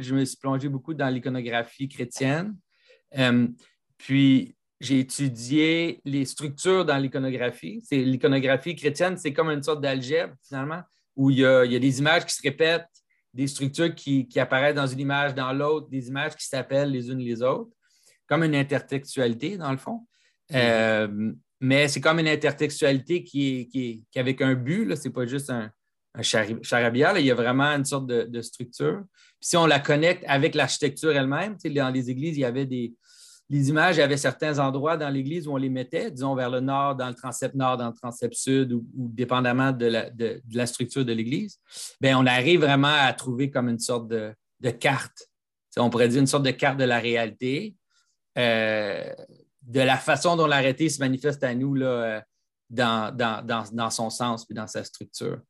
Je me suis plongé beaucoup dans l'iconographie chrétienne. Euh, puis, j'ai étudié les structures dans l'iconographie. C'est, l'iconographie chrétienne, c'est comme une sorte d'algèbre, finalement, où il y, a, des images qui se répètent, des structures qui, apparaissent dans une image, dans l'autre, des images qui s'appellent les unes les autres, comme une intertextualité, dans le fond. Euh, mais c'est comme une intertextualité qui est, qui avec un but, ce n'est pas juste un, charabia. il y a vraiment une sorte de, structure. si on la connecte avec l'architecture elle-même, dans les églises, il y avait des images, il y avait certains endroits dans l'église où on les mettait, disons vers le nord, dans le transept nord, dans le transept sud, ou, dépendamment de la, structure de l'église. Bien, on arrive vraiment à trouver comme une sorte de, carte. on pourrait dire une sorte de carte de la réalité, euh, de la façon dont l'arrêté se manifeste à nous là, euh, dans, dans, son sens et dans sa structure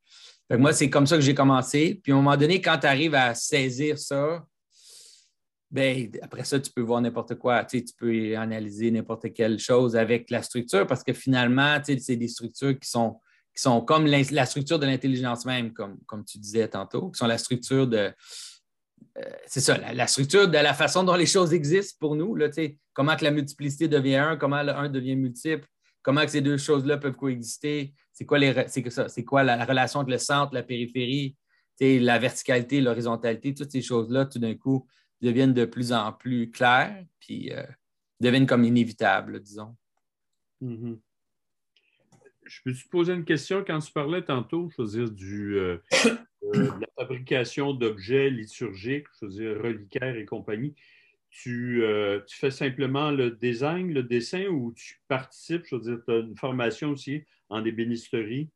moi, c'est comme ça que j'ai commencé. Puis à un moment donné, quand tu arrives à saisir ça, ben, après ça, tu peux voir n'importe quoi. Tu, peux analyser n'importe quelle chose avec la structure parce que finalement, c'est des structures qui sont, qui sont comme la structure de l'intelligence même, comme, comme tu disais tantôt, qui sont la structure de. Euh, c'est ça, la, structure de la façon dont les choses existent pour nous. Là, comment que la multiplicité devient un, comment le un devient multiple, comment que ces deux choses-là peuvent coexister, c'est quoi, les, c'est quoi la, relation entre le centre, la périphérie, la verticalité, l'horizontalité, toutes ces choses-là, tout d'un coup, deviennent de plus en plus claires, puis euh, deviennent comme inévitables, disons. Mm-hmm. Je peux te poser une question quand tu parlais tantôt, je veux dire, du, euh, euh, de la fabrication d'objets liturgiques, je veux dire, reliquaires et compagnie. Tu, tu, fais simplement le design, le dessin ou tu participes, je veux dire, tu as une formation aussi en ébénisterie?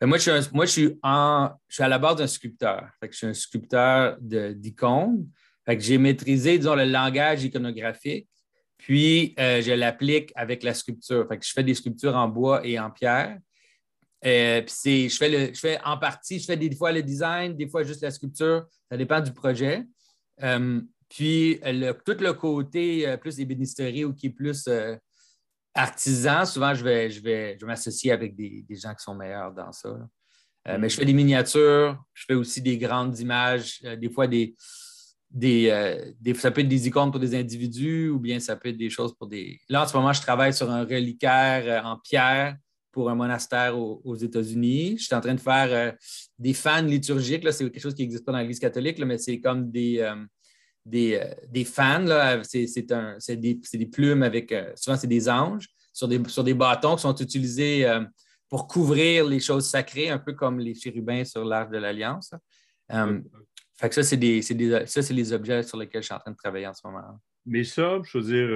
Ben, moi, je suis, moi, je suis, en, je suis à la base d'un sculpteur. je suis un sculpteur d'icônes. j'ai maîtrisé, disons, le langage iconographique, puis euh, je l'applique avec la sculpture. je fais des sculptures en bois et en pierre. Euh, je, fais le, je fais en partie, je fais des fois le design, des fois juste la sculpture. Ça dépend du projet. Euh, puis tout le côté plus ébénisterie ou qui est plus artisan, souvent, je vais, je vais, je m'associer avec des, gens qui sont meilleurs dans ça. Euh, mais je fais des miniatures, je fais aussi des grandes images, euh, des fois des, euh, des, ça peut être des icônes pour des individus ou bien ça peut être des choses pour des. Là, en ce moment, je travaille sur un reliquaire en pierre pour un monastère aux, États-Unis. Je suis en train de faire des fans liturgiques. C'est quelque chose qui n'existe pas dans l'Église catholique, mais c'est comme des, des, euh, des fans. C'est des, des, plumes avec, euh, souvent c'est des anges sur des, sur des bâtons qui sont utilisés euh, pour couvrir les choses sacrées, un peu comme les chérubins sur l'arche de l'Alliance. fait que ça, c'est des, des, ça, c'est les objets sur lesquels je suis en train de travailler en ce moment. Mais ça, je veux dire,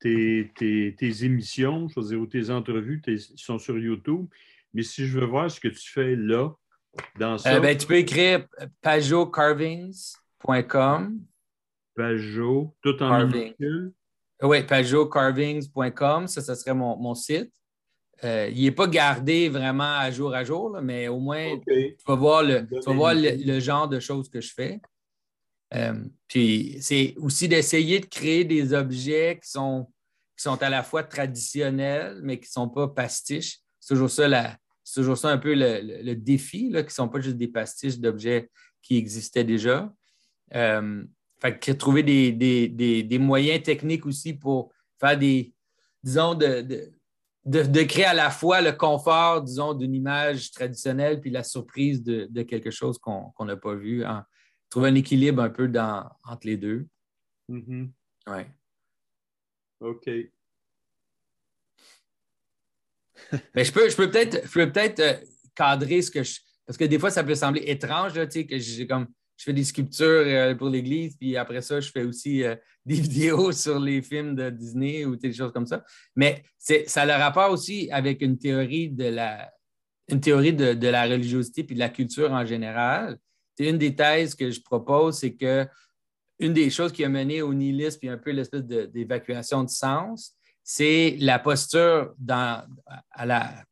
tes, tes, tes, émissions, je veux dire, ou tes entrevues sont sur YouTube. Mais si je veux voir ce que tu fais là, dans ça. ben, tu peux écrire pajocarvings.com Pajot, tout en minuscule. Oui, pajotcarvings.com, ça, ça serait mon, site. Euh, il n'est pas gardé vraiment à jour à jour, mais au moins, tu vas voir, le, voir le, genre de choses que je fais. Euh, puis c'est aussi d'essayer de créer des objets qui sont, qui sont à la fois traditionnels, mais qui ne sont pas pastiches. C'est toujours ça, toujours ça un peu le, défi, là, qui ne sont pas juste des pastiches d'objets qui existaient déjà. Euh, fait que trouver des, moyens techniques aussi pour faire des, disons, de, de, créer à la fois le confort, disons, d'une image traditionnelle puis la surprise de, quelque chose qu'on n'a pas vu. Hein. Trouver un équilibre un peu dans, entre les deux. Mm-hmm. Oui. OK. Mais je peux, je peux peut-être peut euh, cadrer ce que je. Parce que des fois, ça peut sembler étrange, là, que j'ai comme je fais des sculptures euh, pour l'Église, puis après ça, je fais aussi euh, des vidéos sur les films de Disney ou des choses comme ça. Mais ça a le rapport aussi avec une théorie de la, une théorie de, la religiosité puis de la culture en général. C'est une des thèses que je propose, c'est que une des choses qui a mené au nihilisme puis un peu l'espèce d'évacuation de, sens, c'est la posture dans, à la,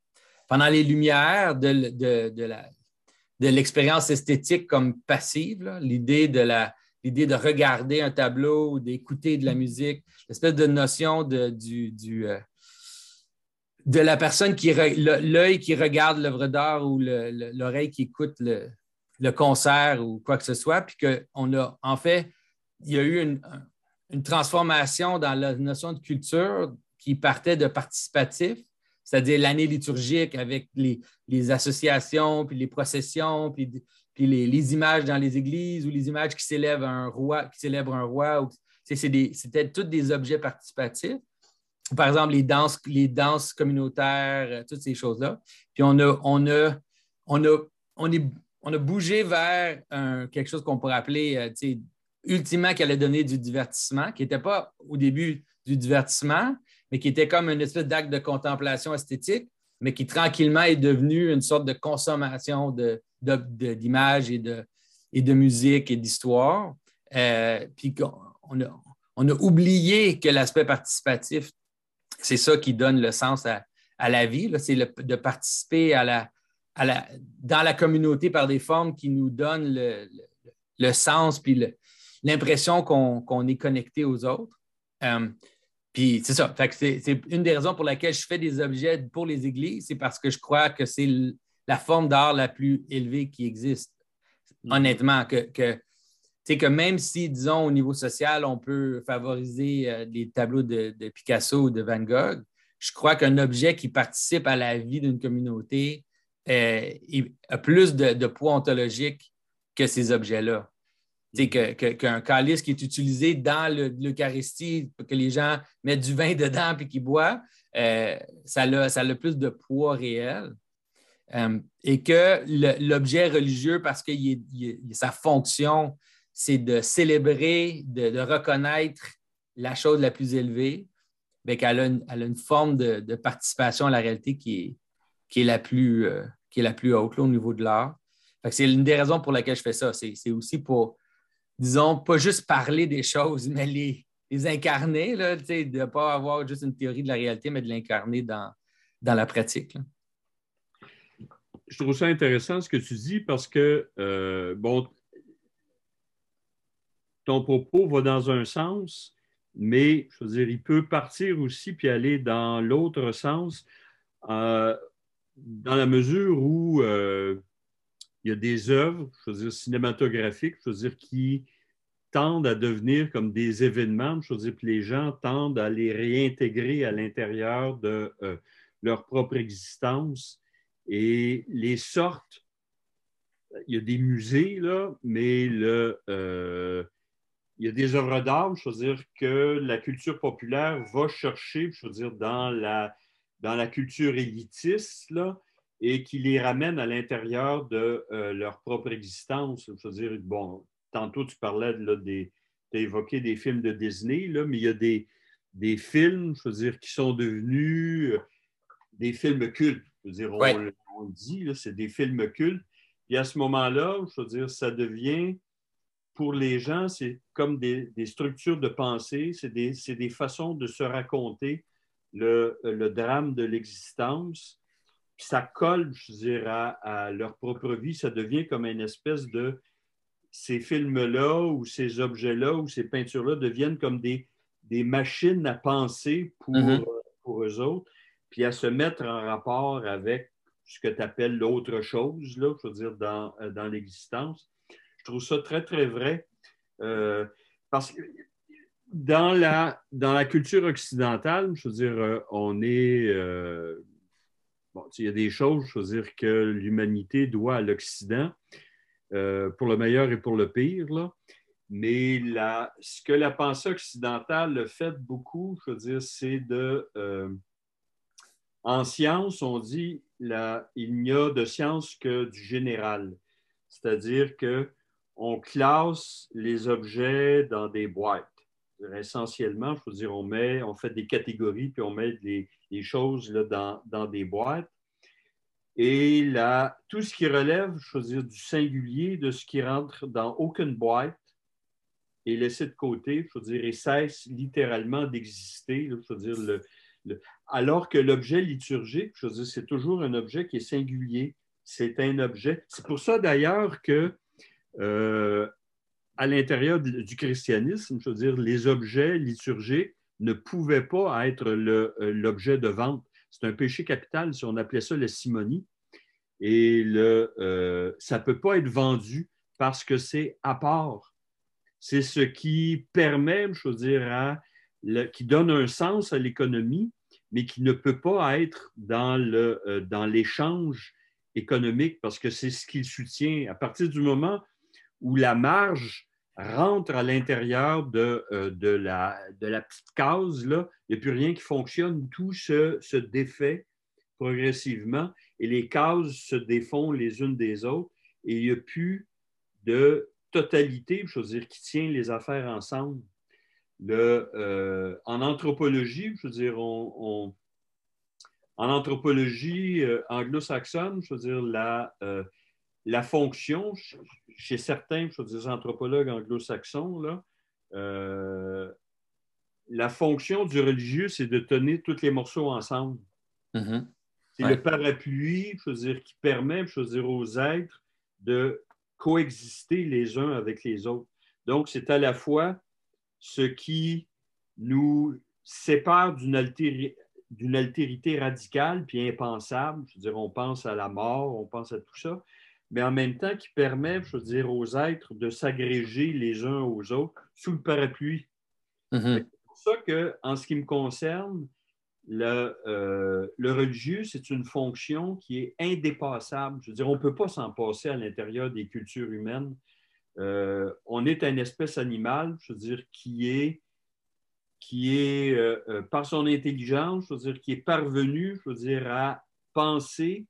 pendant les Lumières de, de la, de l'expérience esthétique comme passive, l'idée de regarder un tableau ou d'écouter de la musique, l'espèce de notion de, euh, la personne qui l'œil qui regarde l'œuvre d'art ou l'oreille qui écoute le, concert ou quoi que ce soit, puis qu'on a, en fait, il y a eu une transformation dans la notion de culture qui partait de participatif, c'est-à-dire l'année liturgique avec les, associations, puis les processions, puis, puis les, images dans les églises ou les images qui célèbrent un roi, qui un roi. C'était tous des objets participatifs. Par exemple, les danses, les danses communautaires, euh, toutes ces choses-là. Puis on a, on a, on a, on est, on a bougé vers quelque chose qu'on pourrait appeler euh, ultimement qui allait donner du divertissement, qui n'était pas au début du divertissement, mais qui était comme une espèce d'acte de contemplation esthétique, mais qui tranquillement est devenu une sorte de consommation d'images et, de, musique et d'histoire. Euh, puis on a, oublié que l'aspect participatif, c'est ça qui donne le sens à, la vie, c'est de participer dans la communauté par des formes qui nous donnent le, le, sens puis l'impression qu'on est connecté aux autres. Euh, puis c'est ça. c'est une des raisons pour laquelle je fais des objets pour les églises, c'est parce que je crois que c'est la forme d'art la plus élevée qui existe. Mm. Honnêtement, que, que, que même si, disons, au niveau social, on peut favoriser euh, des tableaux de, Picasso ou de Van Gogh, je crois qu'un objet qui participe à la vie d'une communauté euh, a plus de poids ontologique que ces objets-là qu'un calice qui est utilisé dans l'Eucharistie, que les gens mettent du vin dedans et qu'ils boivent, euh, ça, a, ça a plus de poids réel. Euh, et que l'objet religieux, parce que sa fonction, c'est de célébrer, de, reconnaître la chose la plus élevée, bien qu'elle a, une forme de, participation à la réalité qui est, qui est, la, plus, euh, qui est la plus haute au niveau de l'art. C'est une des raisons pour lesquelles je fais ça. C'est aussi pour disons, pas juste parler des choses, mais les, les incarner, là, de ne pas avoir juste une théorie de la réalité, mais de l'incarner dans, dans la pratique. Je trouve ça intéressant ce que tu dis parce que, euh, bon, ton propos va dans un sens, mais je veux dire, il peut partir aussi puis aller dans l'autre sens, euh, dans la mesure où euh, il y a des œuvres, cinématographiques, je qui tendent à devenir comme des événements, je veux que les gens tendent à les réintégrer à l'intérieur de euh, leur propre existence et les sortes. Il y a des musées, là, mais le, euh, il y a des œuvres d'art, je que la culture populaire va chercher, je dans la, dans la culture élitiste, là, et qui les ramène à l'intérieur de euh, leur propre existence. Je veux dire, bon, tantôt tu parlais de, des, tu as évoqué des films de Disney, là, mais il y a des, des films, je veux dire, qui sont devenus euh, des films cultes. Je veux dire, on, le dit, c'est des films cultes. Et à ce moment-là, je veux dire, ça devient, pour les gens, c'est comme des, des, structures de pensée, c'est des, des, façons de se raconter le, le drame de l'existence ça colle, je dirais, à, leur propre vie. Ça devient comme une espèce de. Ces films-là ou ces objets-là ou ces peintures-là deviennent comme des, des machines à penser pour, mm-hmm. pour eux autres, puis à se mettre en rapport avec ce que tu appelles l'autre chose, là, je veux dire, dans, dans l'existence. Je trouve ça très, très vrai. Euh, parce que dans la, dans la culture occidentale, je veux dire, euh, on est, euh, il y a des choses, je dire, que l'humanité doit à l'Occident, euh, pour le meilleur et pour le pire. Là. Mais ce que la pensée occidentale fait beaucoup, je dire, c'est de. Euh, en science, on dit la, il n'y a de science que du général. C'est-à-dire qu'on classe les objets dans des boîtes. Essentiellement, je on, met, on fait des catégories, puis on met des, les choses là, dans, des boîtes. Et tout ce qui relève, je veux dire, du singulier, de ce qui rentre dans aucune boîte, est laissé de côté, dire, et cesse littéralement d'exister. Dire, le, alors que l'objet liturgique, c'est toujours un objet qui est singulier. C'est un objet. C'est pour ça d'ailleurs que euh, à l'intérieur du christianisme, je veux dire, les objets liturgiques ne pouvait pas être euh, l'objet de vente. C'est un péché capital si on appelait ça la simonie. et euh, ça ne peut pas être vendu parce que c'est à part. C'est ce qui permet, je veux dire, qui donne un sens à l'économie, mais qui ne peut pas être euh, dans l'échange économique parce que c'est ce qu'il soutient. À partir du moment où la marge rentre à l'intérieur de, euh, de, la, de la petite case, là, il n'y a plus rien qui fonctionne. Tout se, défait progressivement et les cases se défont les unes des autres et il n'y a plus de totalité, je veux dire, qui tient les affaires ensemble. Le, euh, en anthropologie, je veux dire, en anthropologie euh, anglo-saxonne, je veux dire, la, la fonction, chez certains, je veux dire, anthropologues anglo-saxons, là, la fonction du religieux, c'est de tenir tous les morceaux ensemble. Mm-hmm. C'est le parapluie, je veux dire, qui permet, je veux dire, aux êtres de coexister les uns avec les autres. Donc, c'est à la fois ce qui nous sépare d'une altérité radicale puis impensable. Je veux dire, on pense à la mort, on pense à tout ça, mais en même temps qui permet, je veux dire, aux êtres de s'agréger les uns aux autres sous le parapluie. Mm-hmm. C'est pour ça que, en ce qui me concerne, euh, le, religieux, c'est une fonction qui est indépassable. Je veux dire, on ne peut pas s'en passer à l'intérieur des cultures humaines. Euh, on est une espèce animale, je veux dire, qui est, qui est euh, par son intelligence, je veux dire, qui est parvenu, je veux dire, à penser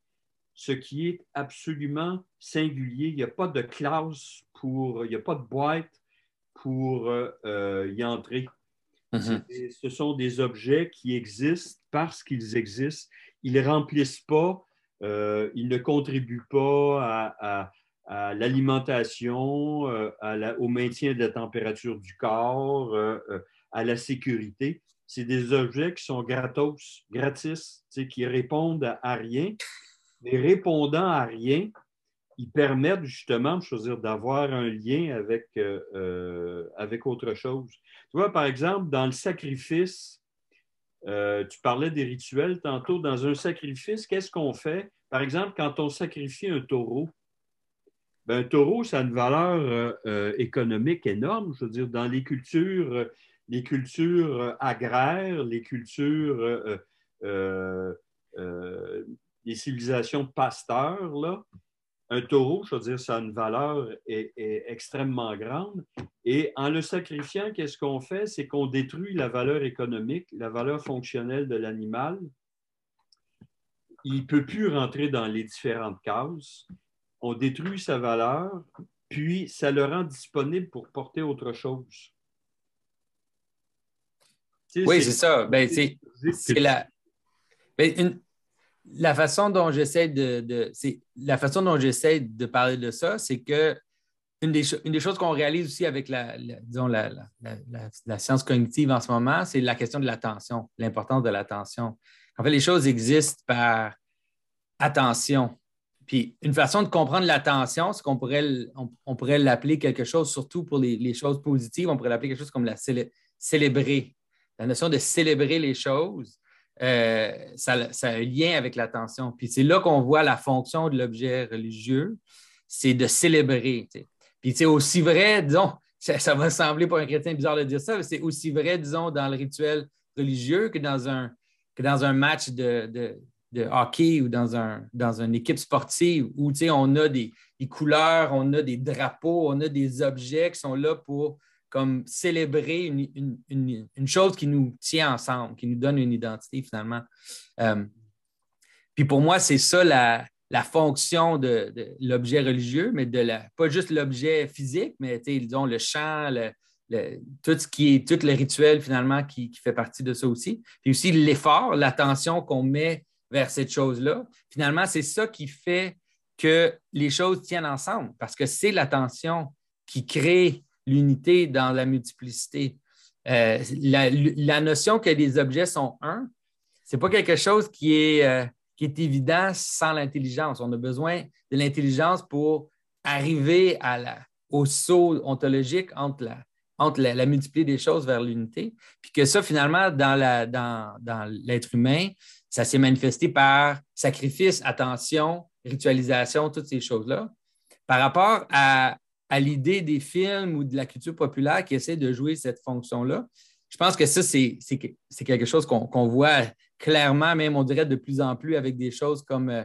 ce qui est absolument singulier. Il n'y a pas de classe pour, il n'y a pas de boîte pour y entrer. Mhm. Ce sont des objets qui existent parce qu'ils existent. Ils ne remplissent pas, euh, ils ne contribuent pas à, l'alimentation, euh, au maintien de la température du corps, euh, à la sécurité. C'est des objets qui sont gratos, gratis, qui répondent à rien. Mais répondant à rien, ils permettent justement, d'avoir un lien avec, avec autre chose. Tu vois, par exemple, dans le sacrifice, euh, tu parlais des rituels tantôt. Dans un sacrifice, qu'est-ce qu'on fait? Par exemple, quand on sacrifie un taureau, ben, un taureau, ça a une valeur euh, euh, économique énorme. Je veux dire, dans les cultures, les cultures agraires, les cultures, les civilisations pasteurs, là, un taureau, je veux dire, ça a une valeur extrêmement grande. Et en le sacrifiant, qu'est-ce qu'on fait? C'est qu'on détruit la valeur économique, la valeur fonctionnelle de l'animal. Il ne peut plus rentrer dans les différentes cases. On détruit sa valeur, puis ça le rend disponible pour porter autre chose. oui, c'est ça. Ben, c'est la. Ben, une, la façon dont j'essaie de, la façon dont j'essaie de parler de ça, c'est que une des, choses qu'on réalise aussi avec la, la, science cognitive en ce moment, c'est la question de l'attention, l'importance de l'attention. En fait, les choses existent par attention. Puis une façon de comprendre l'attention, c'est qu'on pourrait, on, pourrait l'appeler quelque chose, surtout pour les, choses positives, on pourrait l'appeler quelque chose comme la célébrer. La notion de célébrer les choses, euh, ça, a un lien avec l'attention. Puis c'est là qu'on voit la fonction de l'objet religieux, c'est de célébrer. Puis c'est aussi vrai, disons, ça, va sembler pour un chrétien bizarre de dire ça, mais c'est aussi vrai, disons, dans le rituel religieux que dans un, que dans un match de, hockey ou dans, un, dans une équipe sportive où on a des, couleurs, on a des drapeaux, on a des objets qui sont là pour comme célébrer une, chose qui nous tient ensemble, qui nous donne une identité finalement. Euh, puis pour moi, c'est ça la, fonction de, l'objet religieux, mais de la, pas juste l'objet physique, mais disons le chant, tout ce qui est tout le rituel finalement qui, qui fait partie de ça aussi. Puis aussi l'effort, l'attention qu'on met vers cette chose-là. Finalement, c'est ça qui fait que les choses tiennent ensemble, parce que c'est l'attention qui crée l'unité dans la multiplicité. Euh, la, notion que les objets sont un, ce n'est pas quelque chose qui est, euh, qui est évident sans l'intelligence. On a besoin de l'intelligence pour arriver à la, au saut ontologique entre la, entre la, multiplicité des choses vers l'unité. Puis que ça, finalement, dans, dans, dans l'être humain, ça s'est manifesté par sacrifice, attention, ritualisation, toutes ces choses-là. Par rapport à, l'idée des films ou de la culture populaire qui essaie de jouer cette fonction-là, je pense que ça, c'est quelque chose qu'on voit clairement, même on dirait de plus en plus avec des choses comme euh,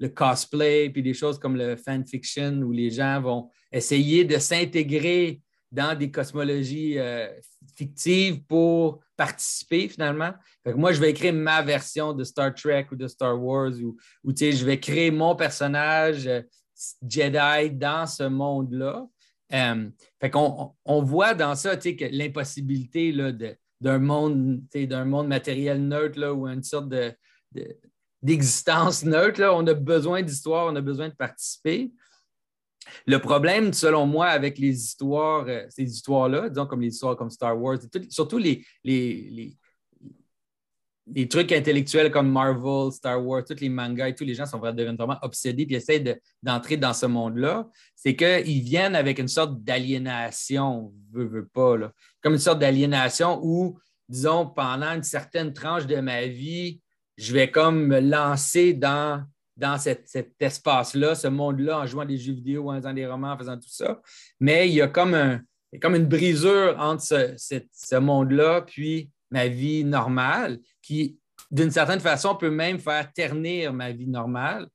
le cosplay, puis des choses comme le fanfiction, où les gens vont essayer de s'intégrer dans des cosmologies euh, fictives pour participer finalement. moi, je vais écrire ma version de Star Trek ou de Star Wars ou, je vais créer mon personnage euh, Jedi dans ce monde-là. Euh, fait qu'on on voit dans ça que l'impossibilité d'un monde, monde matériel neutre là, ou une sorte de, d'existence neutre. Là. On a besoin d'histoire, on a besoin de participer. Le problème, selon moi, avec les histoires, euh, ces histoires-là, disons comme les histoires comme Star Wars, surtout les, les, les, trucs intellectuels comme Marvel, Star Wars, tous les mangas et tous les gens sont vraiment obsédés et essaient d'entrer dans ce monde-là, c'est qu'ils viennent avec une sorte d'aliénation, veut, veut pas, là. comme une sorte d'aliénation où, disons, pendant une certaine tranche de ma vie, je vais comme me lancer dans dans cet, espace-là, ce monde-là, en jouant des jeux vidéo, en faisant des romans, en faisant tout ça. Mais il y a comme, un, une brisure entre ce, monde-là puis ma vie normale qui, d'une certaine façon, peut même faire ternir ma vie normale.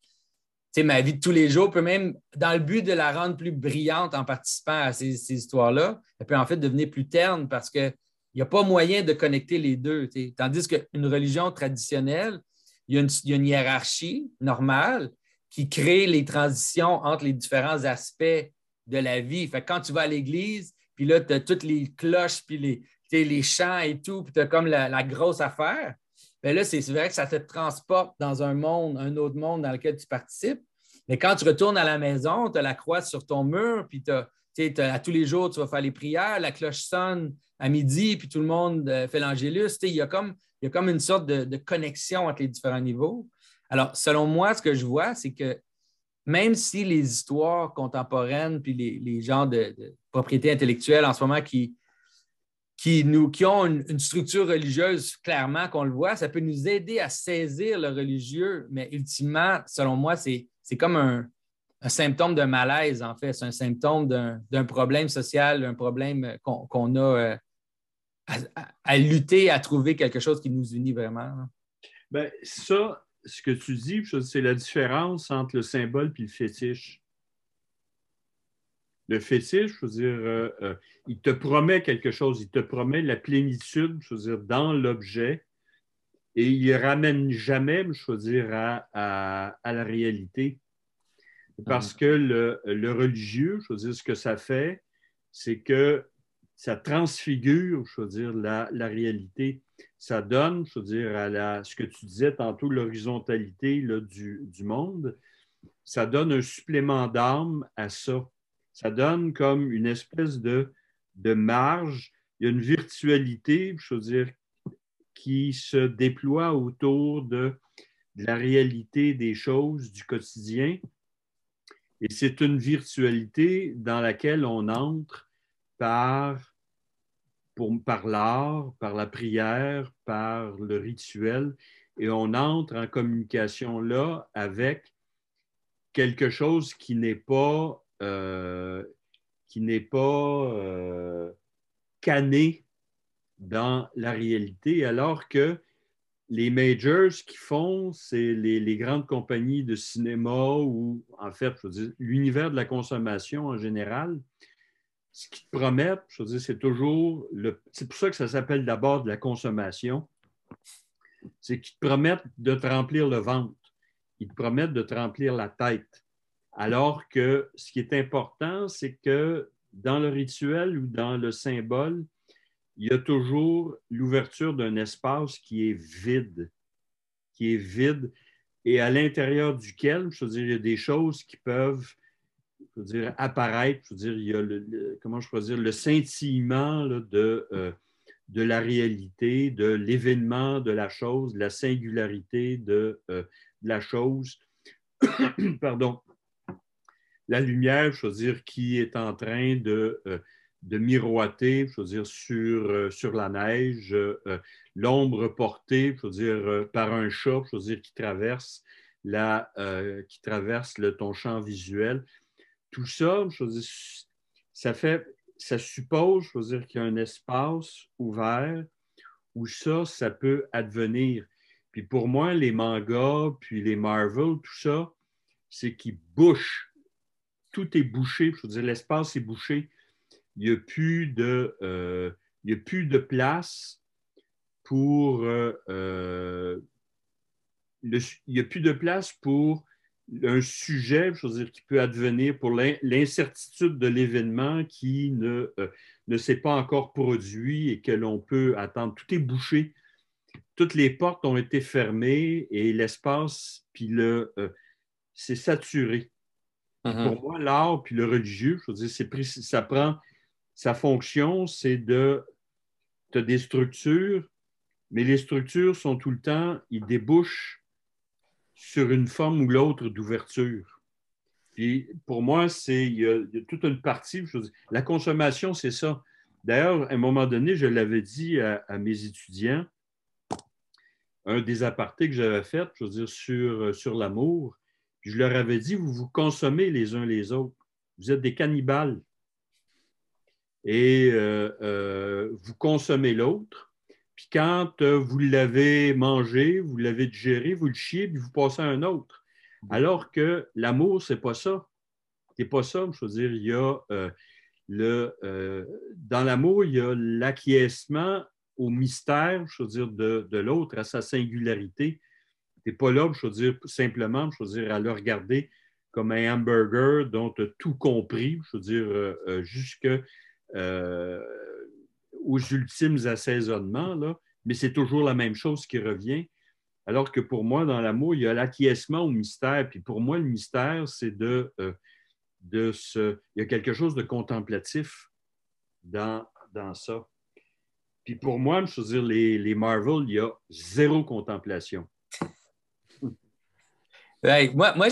Ma vie de tous les jours peut même, dans le but de la rendre plus brillante en participant à ces, histoires-là, elle peut en fait devenir plus terne parce qu'il n'y a pas moyen de connecter les deux. Tandis qu'une religion traditionnelle, il y, a une, hiérarchie normale qui crée les transitions entre les différents aspects de la vie. Fait quand tu vas à l'église, puis là, tu as toutes les cloches, puis les, les chants et tout, puis tu as comme la, grosse affaire. Bien là, c'est vrai que ça te transporte dans un monde, un autre monde dans lequel tu participes. Mais quand tu retournes à la maison, tu as la croix sur ton mur, puis tu à tous les jours, tu vas faire les prières, la cloche sonne à midi, puis tout le monde euh, fait l'angélus. Il y a comme il y a comme une sorte de, connexion entre les différents niveaux. Alors, selon moi, ce que je vois, c'est que même si les histoires contemporaines, puis les, gens de, propriété intellectuelle en ce moment qui, qui, nous, qui ont une, structure religieuse, clairement qu'on le voit, ça peut nous aider à saisir le religieux, mais ultimement, selon moi, c'est comme un, symptôme d'un malaise, en fait. C'est un symptôme d'un problème social, un problème qu'on a euh, à, lutter, à trouver quelque chose qui nous unit vraiment. Bien, ça, ce que tu dis, c'est la différence entre le symbole et le fétiche. Le fétiche, je veux dire, euh, euh, il te promet quelque chose, il te promet la plénitude, je veux dire, dans l'objet, et il ne ramène jamais, je veux dire, à, la réalité. Parce que le, le, religieux, je veux dire, ce que ça fait, c'est que ça transfigure, je veux dire, la, réalité. Ça donne, je veux dire, à la, ce que tu disais tantôt, l'horizontalité du, du, monde, ça donne un supplément d'âme à ça. Ça donne comme une espèce de, de marge, il y a une virtualité, je veux dire, qui se déploie autour de, de la réalité des choses du quotidien. Et c'est une virtualité dans laquelle on entre par par l'art, par la prière, par le rituel, et on entre en communication là avec quelque chose qui n'est pas, qui n'est pas euh, canné dans la réalité, alors que les majors qui font, c'est les, grandes compagnies de cinéma ou, en fait, l'univers de la consommation en général, ce qu'ils te promettent, je veux dire, c'est toujours le. C'est pour ça que ça s'appelle d'abord de la consommation. C'est qu'ils te promettent de te remplir le ventre. Ils te promettent de te remplir la tête. Alors que ce qui est important, c'est que dans le rituel ou dans le symbole, il y a toujours l'ouverture d'un espace qui est vide, qui est vide et à l'intérieur duquel, je veux dire, il y a des choses qui peuvent dire, apparaître, je veux dire, il y a le, scintillement de, euh, de la réalité, de l'événement de la chose, de la singularité de, euh, la chose. Pardon. La lumière, je veux dire, qui est en train de, euh, miroiter, je veux dire, sur, sur la neige, l'ombre portée, je veux dire, par un chat, je veux dire, qui traverse la, qui traverse le, ton champ visuel. Tout ça, je ça fait, ça suppose, je veux dire, qu'il y a un espace ouvert où ça, ça peut advenir. Puis pour moi, les mangas, puis les Marvel, tout ça, c'est qu'ils bouchent. Tout est bouché. Je veux dire, l'espace est bouché. Il n'y a, plus de, euh, a plus de place pour. Euh, euh, il a plus de place pour un sujet, qui peut advenir pour l'incertitude de l'événement qui ne, s'est pas encore produit et que l'on peut attendre. Tout est bouché toutes les portes ont été fermées et l'espace, puis le, c'est saturé. Mm-hmm. Pour moi, l'art puis le religieux, je veux dire, ça prend sa fonction, c'est de, tu as des structures, mais les structures sont tout le temps, ils débouchent sur une forme ou l'autre d'ouverture. Puis pour moi, c'est il, y, a, toute une partie. La consommation, c'est ça. D'ailleurs, à un moment donné, je l'avais dit à mes étudiants, un des apartés que j'avais fait, je veux dire, sur, euh, sur l'amour. Je leur avais dit, vous vous consommez les uns les autres. Vous êtes des cannibales. Et euh, euh, vous consommez l'autre. Puis quand vous l'avez mangé, vous l'avez digéré, vous le chiez, puis vous passez à un autre. Alors que l'amour, c'est pas ça. C'est pas ça. Je veux dire, il y a le, dans l'amour, il y a l'acquiescement au mystère, je veux dire, de, l'autre, à sa singularité. Pas là, veux dire, simplement, veux dire, à le regarder comme un hamburger dont tu as tout compris, je veux dire, euh, euh, jusque euh, ultimes assaisonnements, là, mais c'est toujours la même chose qui revient. Alors que pour moi, dans l'amour, il y a l'acquiescement au mystère. Puis pour moi, le mystère, c'est de, de ce. Il y a quelque chose de contemplatif dans, dans ça. Puis pour moi, je veux dire, les, les Marvel, il y a zéro contemplation. Moi, moi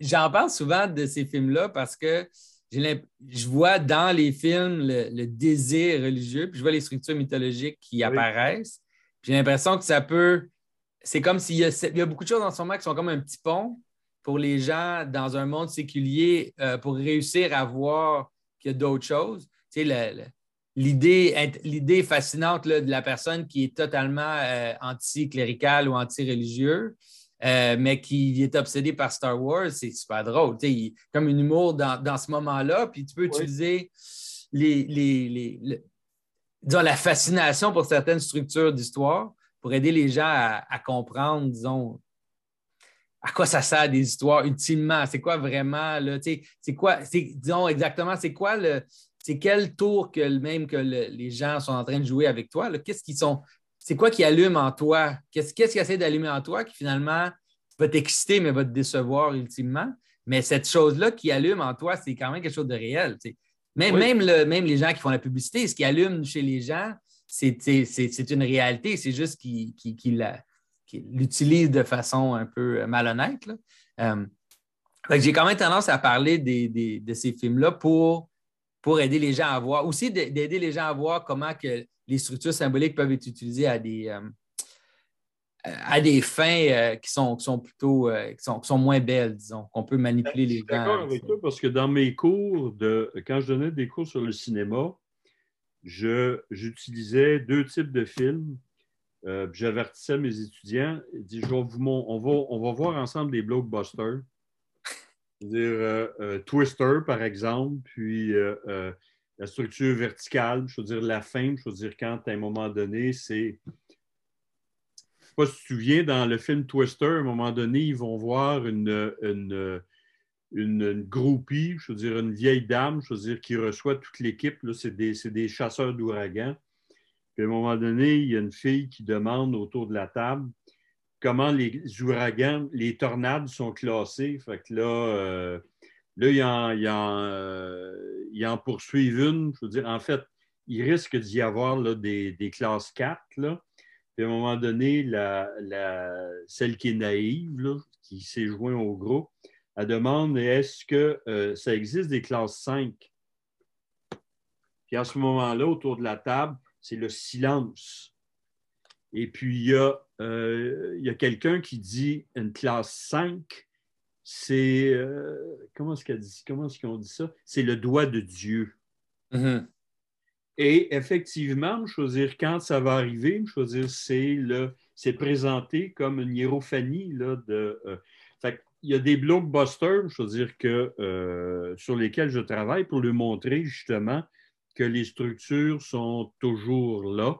j'en parle souvent de ces films-là parce que je vois dans les films le, désir religieux, puis je vois les structures mythologiques qui apparaissent. J'ai l'impression que ça peut. C'est comme s'il y, y, a beaucoup de choses en ce moment qui sont comme un petit pont pour les gens dans un monde séculier euh, pour réussir à voir qu'il y a d'autres choses. Tu sais, l'idée fascinante de la personne qui est totalement euh, anti-clérical ou anti-religieux, euh, mais qui est obsédé par Star Wars, c'est super drôle. Il, comme un humour dans, ce moment-là, puis tu peux utiliser les, la fascination pour certaines structures d'histoire pour aider les gens à, comprendre, disons, à quoi ça sert des histoires ultimement? C'est quoi vraiment, c'est quoi, disons exactement, c'est quoi le, c'est quel tour que même que les gens sont en train de jouer avec toi? Qu'est-ce qu'ils sont. C'est quoi qui allume en toi? Qu'est-ce qui essaie d'allumer en toi qui finalement va t'exciter, mais va te décevoir ultimement? Mais cette chose-là qui allume en toi, c'est quand même quelque chose de réel. Même, même, même les gens qui font la publicité, ce qui allume chez les gens, c'est une réalité. C'est juste qu'ils l'utilisent de façon un peu malhonnête. Euh, j'ai quand même tendance à parler de ces films-là pour pour aider les gens à voir, aussi d'aider les gens à voir comment que les structures symboliques peuvent être utilisées à des, euh, à des fins euh, qui, sont, sont plutôt euh, qui sont, moins belles, disons, qu'on peut manipuler les gens. D'accord avec toi parce que dans mes cours, de, quand je donnais des cours sur le cinéma, j'utilisais deux types de films. J'avertissais mes étudiants, je vais vous, on, va, on va voir ensemble des blockbusters dire euh, euh, Twister, par exemple, puis euh, la structure verticale, je veux dire la fin, je veux dire quand à un moment donné, c'est. Je ne sais pas si tu te souviens, dans le film Twister, à un moment donné, ils vont voir une, une, une, groupie, je veux dire une vieille dame, je veux dire, qui reçoit toute l'équipe. C'est des, des, chasseurs d'ouragans. Puis à un moment donné, il y a une fille qui demande autour de la table comment les ouragans, les tornades sont classées. Fait que là, euh, là ils en, euh, en, poursuivent une. Je veux dire, en fait, il risque d'y avoir là, des, des, classes 4. Là. Puis à un moment donné, la, celle qui est naïve, qui s'est joint au groupe, elle demande est-ce que euh, ça existe des classes 5? Puis à ce moment-là, autour de la table, c'est le silence. Et puis, il y a, a quelqu'un qui dit une classe 5, c'est. comment est-ce qu'on dit, comment est qu'on dit ça? C'est le doigt de Dieu. Mm-hmm. Et effectivement, je veux dire, quand ça va arriver, je veux dire, c'est le c'est présenté comme une hiérophanie là, de. fait il y a des blockbusters, je veux dire, que, euh, sur lesquels je travaille pour lui montrer justement que les structures sont toujours là.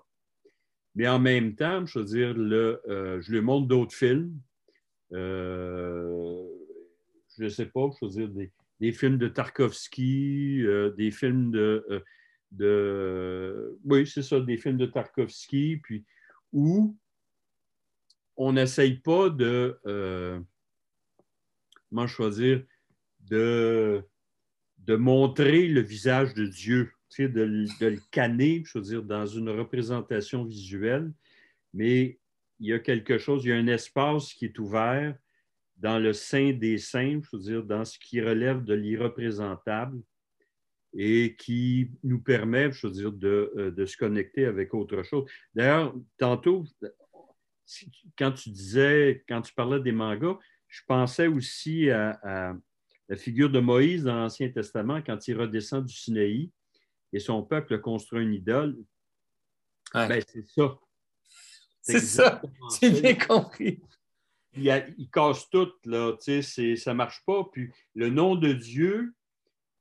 Mais en même temps, je veux dire, le, euh, je lui montre d'autres films. Euh, je ne sais pas, je veux dire, des, films de Tarkovsky, des films de. Oui, c'est ça, des films de Tarkovsky, puis où on n'essaye pas de comment choisir, de, de montrer le visage de Dieu, de, le canner, je veux dire, dans une représentation visuelle, mais il y a quelque chose, il y a un espace qui est ouvert dans le sein des saints, je veux dire, dans ce qui relève de l'irreprésentable et qui nous permet, je veux dire, de, euh, se connecter avec autre chose. D'ailleurs, tantôt, quand tu disais, quand tu parlais des mangas, je pensais aussi à, la figure de Moïse dans l'Ancien Testament quand il redescend du Sinaï et son peuple construit une idole. Ben, c'est ça. C'est ça. J'ai bien compris. Il, casse tout, là. Ça ne marche pas. Puis le nom de Dieu,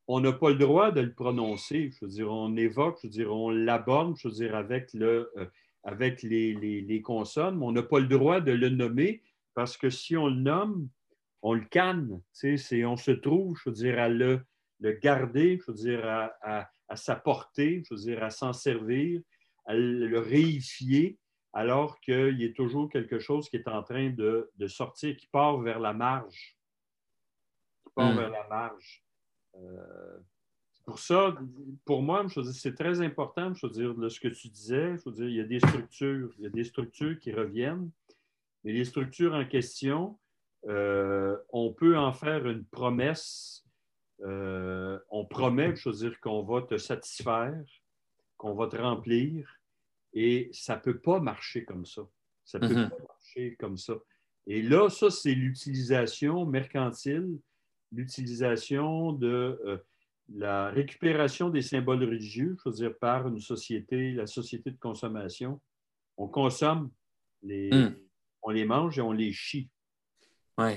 on n'a pas le droit de le prononcer. Je veux dire, on évoque, je veux dire, on l'aborde, je veux dire, avec, le, euh, avec les, les, consonnes, mais on n'a pas le droit de le nommer parce que si on le nomme, on le canne. On se trouve, je veux dire, à le, garder, je veux dire, à, sa portée, je veux dire, à s'en servir, à le réifier, alors qu'il y a toujours quelque chose qui est en train de, sortir, qui part vers la marge. Qui part hmm. vers la marge. Euh, pour ça, pour moi, c'est très important, je veux dire, ce que tu disais, je veux dire, il y a des structures, il y a des structures qui reviennent, mais les structures en question, euh, on peut en faire une promesse. Euh, on promet, je veux dire, qu'on va te satisfaire, qu'on va te remplir, et ça ne peut pas marcher comme ça. Ça ne peut mm-hmm. pas marcher comme ça. Et là, ça, c'est l'utilisation mercantile, l'utilisation de euh, la récupération des symboles religieux, je veux dire, par une société, la société de consommation. On consomme les, mm on les mange et on les chie. Oui.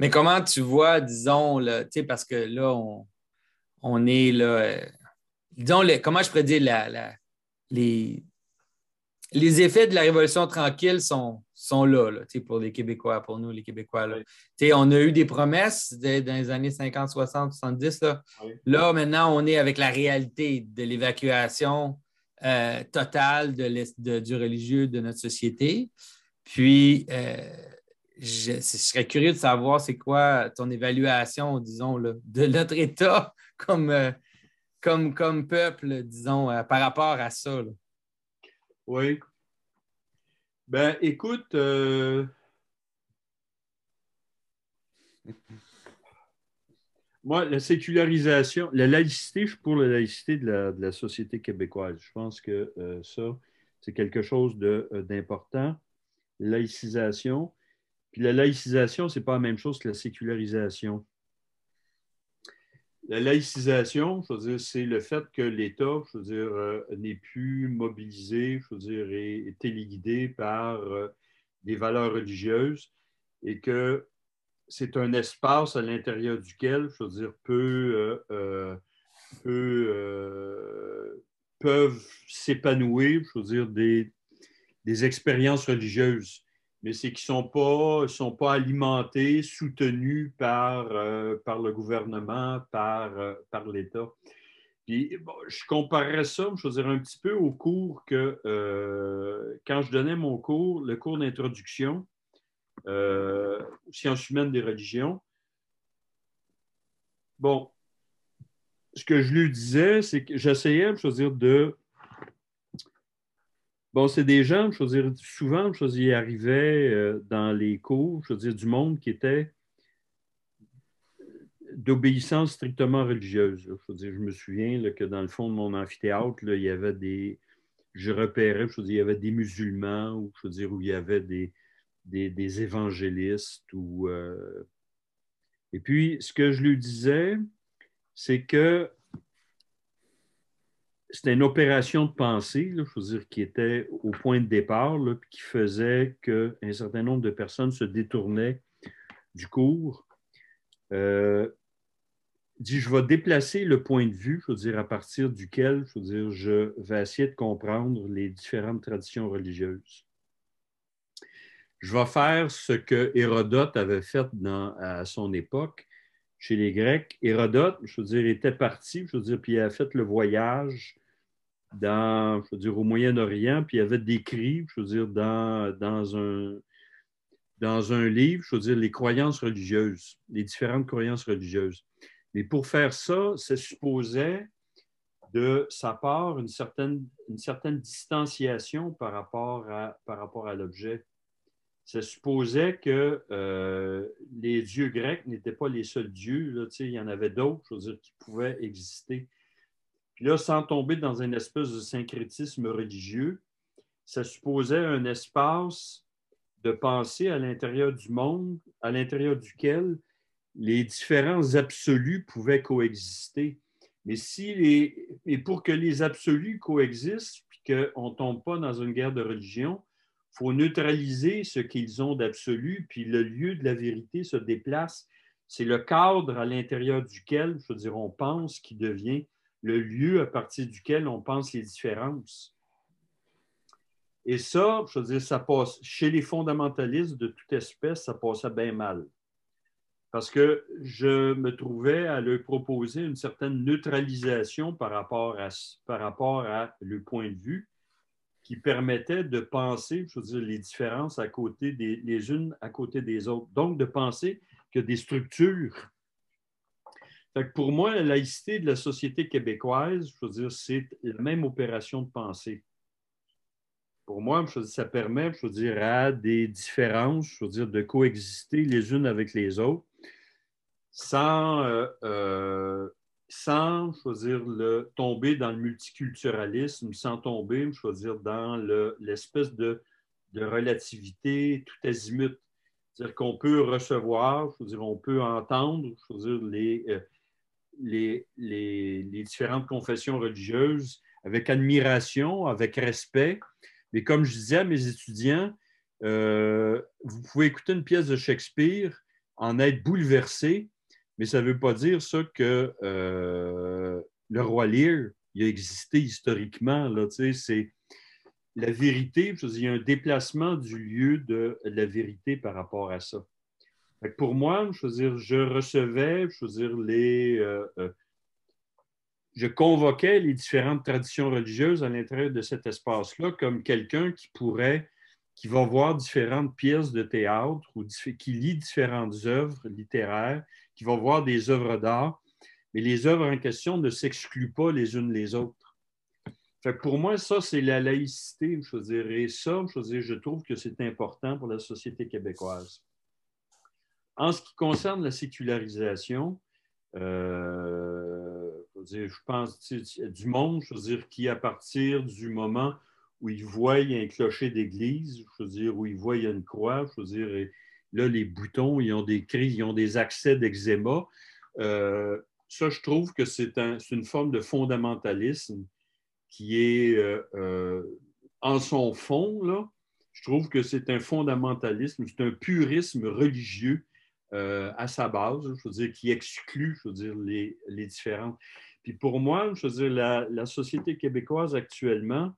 Mais comment tu vois, disons, parce que là, on, est là, euh, disons, comment je pourrais dire, la, les, les effets de la Révolution tranquille sont, sont là, là pour les Québécois, pour nous, les Québécois. Là. On a eu des promesses dans les années 50, 60, 70. Là, là maintenant, on est avec la réalité de l'évacuation euh, total de, du religieux de notre société. Puis, euh, je, serais curieux de savoir c'est quoi ton évaluation, disons, de notre État comme, euh, comme, comme peuple, disons, par rapport à ça. Oui. Ben, écoute, moi, la sécularisation, la laïcité, je suis pour la laïcité de la, société québécoise. Je pense que euh, ça, c'est quelque chose euh, d'important. Laïcisation. Puis la laïcisation, ce n'est pas la même chose que la sécularisation. La laïcisation, c'est le fait que l'État, je euh, n'est plus mobilisé, je veux dire, est téléguidé par des valeurs religieuses et que c'est un espace à l'intérieur duquel, peut, euh, euh, euh, peuvent s'épanouir, des expériences religieuses, mais c'est qu'ils ne sont pas, sont pas alimentés, soutenus par, par le gouvernement, par, par l'État. Puis, je comparerais ça, je veux dire, un petit peu au cours que, quand je donnais mon cours, le cours d'introduction, euh, sciences humaines des religions. Bon, ce que je lui disais, c'est que j'essayais, je veux dire, de. Bon, c'est des gens, je veux dire, souvent, je veux dire, ils arrivaient euh, dans les cours, je veux dire, du monde qui était d'obéissance strictement religieuse. Je, veux dire, je me souviens que dans le fond de mon amphithéâtre, il y avait des, je repérais, je veux dire, il y avait des musulmans, ou je veux dire, où il y avait des, des, évangélistes. Ou, euh, Et puis, ce que je lui disais, c'est que c'était une opération de pensée, je veux dire, qui était au point de départ, qui faisait qu'un certain nombre de personnes se détournaient du cours. Euh, dit, je vais déplacer le point de vue, je veux dire, à partir duquel, je veux dire, je vais essayer de comprendre les différentes traditions religieuses. Je vais faire ce que Hérodote avait fait à son époque chez les Grecs. Hérodote, je veux dire, était parti, je veux dire, puis il a fait le voyage dans, au Moyen-Orient, puis il avait décrit, je veux dire, dans, un, livre, je veux dire, les croyances religieuses, les différentes croyances religieuses. Mais pour faire ça, ça supposait de sa part une certaine, distanciation par rapport à, l'objet. Ça supposait que euh, les dieux grecs n'étaient pas les seuls dieux. Il y en avait d'autres, je qui pouvaient exister. Puis là, sans tomber dans une espèce de syncrétisme religieux, ça supposait un espace de pensée à l'intérieur du monde, à l'intérieur duquel les différents absolus pouvaient coexister. Mais si les, et pour que les absolus coexistent, puis qu'on ne tombe pas dans une guerre de religion, il faut neutraliser ce qu'ils ont d'absolu, puis le lieu de la vérité se déplace. C'est le cadre à l'intérieur duquel, je veux dire, on pense qui devient le lieu à partir duquel on pense les différences. Et ça, je veux dire, ça passe chez les fondamentalistes de toute espèce, ça passait bien mal parce que je me trouvais à leur proposer une certaine neutralisation par rapport à, par rapport à le point de vue qui permettait de penser, je veux dire, les différences à côté des, les unes à côté des autres. Donc, de penser que des structures. Pour moi, la laïcité de la société québécoise, je veux dire, c'est la même opération de pensée. Pour moi, je ça permet, je veux dire, à des différences, je veux dire, de coexister les unes avec les autres sans, euh, euh, sans choisir le, tomber dans le multiculturalisme, sans tomber, choisir dans l'espèce de, de, relativité tout azimut. C'est-à-dire qu'on peut recevoir, je veux dire, on peut entendre, je veux dire, les, euh, les, différentes confessions religieuses avec admiration, avec respect. Mais comme je disais à mes étudiants, vous pouvez écouter une pièce de Shakespeare, en être bouleversé, mais ça ne veut pas dire ça que euh, le roi Lear, il a existé historiquement. Là, c'est la vérité, il y a un déplacement du lieu de la vérité par rapport à ça. Pour moi, je recevais. Euh, euh, je convoquais les différentes traditions religieuses à l'intérieur de cet espace-là comme quelqu'un qui pourrait, qui va voir différentes pièces de théâtre ou qui lit différentes œuvres littéraires qui vont voir des œuvres d'art, mais les œuvres en question ne s'excluent pas les unes les autres. pour moi, ça, c'est la laïcité. Et ça, je trouve que c'est important pour la société québécoise. En ce qui concerne la sécularisation, euh, je, pense du monde, je veux dire, qui à partir du moment où ils voient un clocher d'église, je veux dire, où ils voient une croix, je veux dire, Là, les boutons, ils ont des crises, ils ont des accès d'eczéma. Euh, ça, je trouve que c'est une forme de fondamentalisme qui est euh, en son fond, là, je trouve que c'est un fondamentalisme, c'est un purisme religieux à sa base, je veux dire, qui exclut, je veux dire, les, les différentes. Puis pour moi, je veux dire, la, la société québécoise actuellement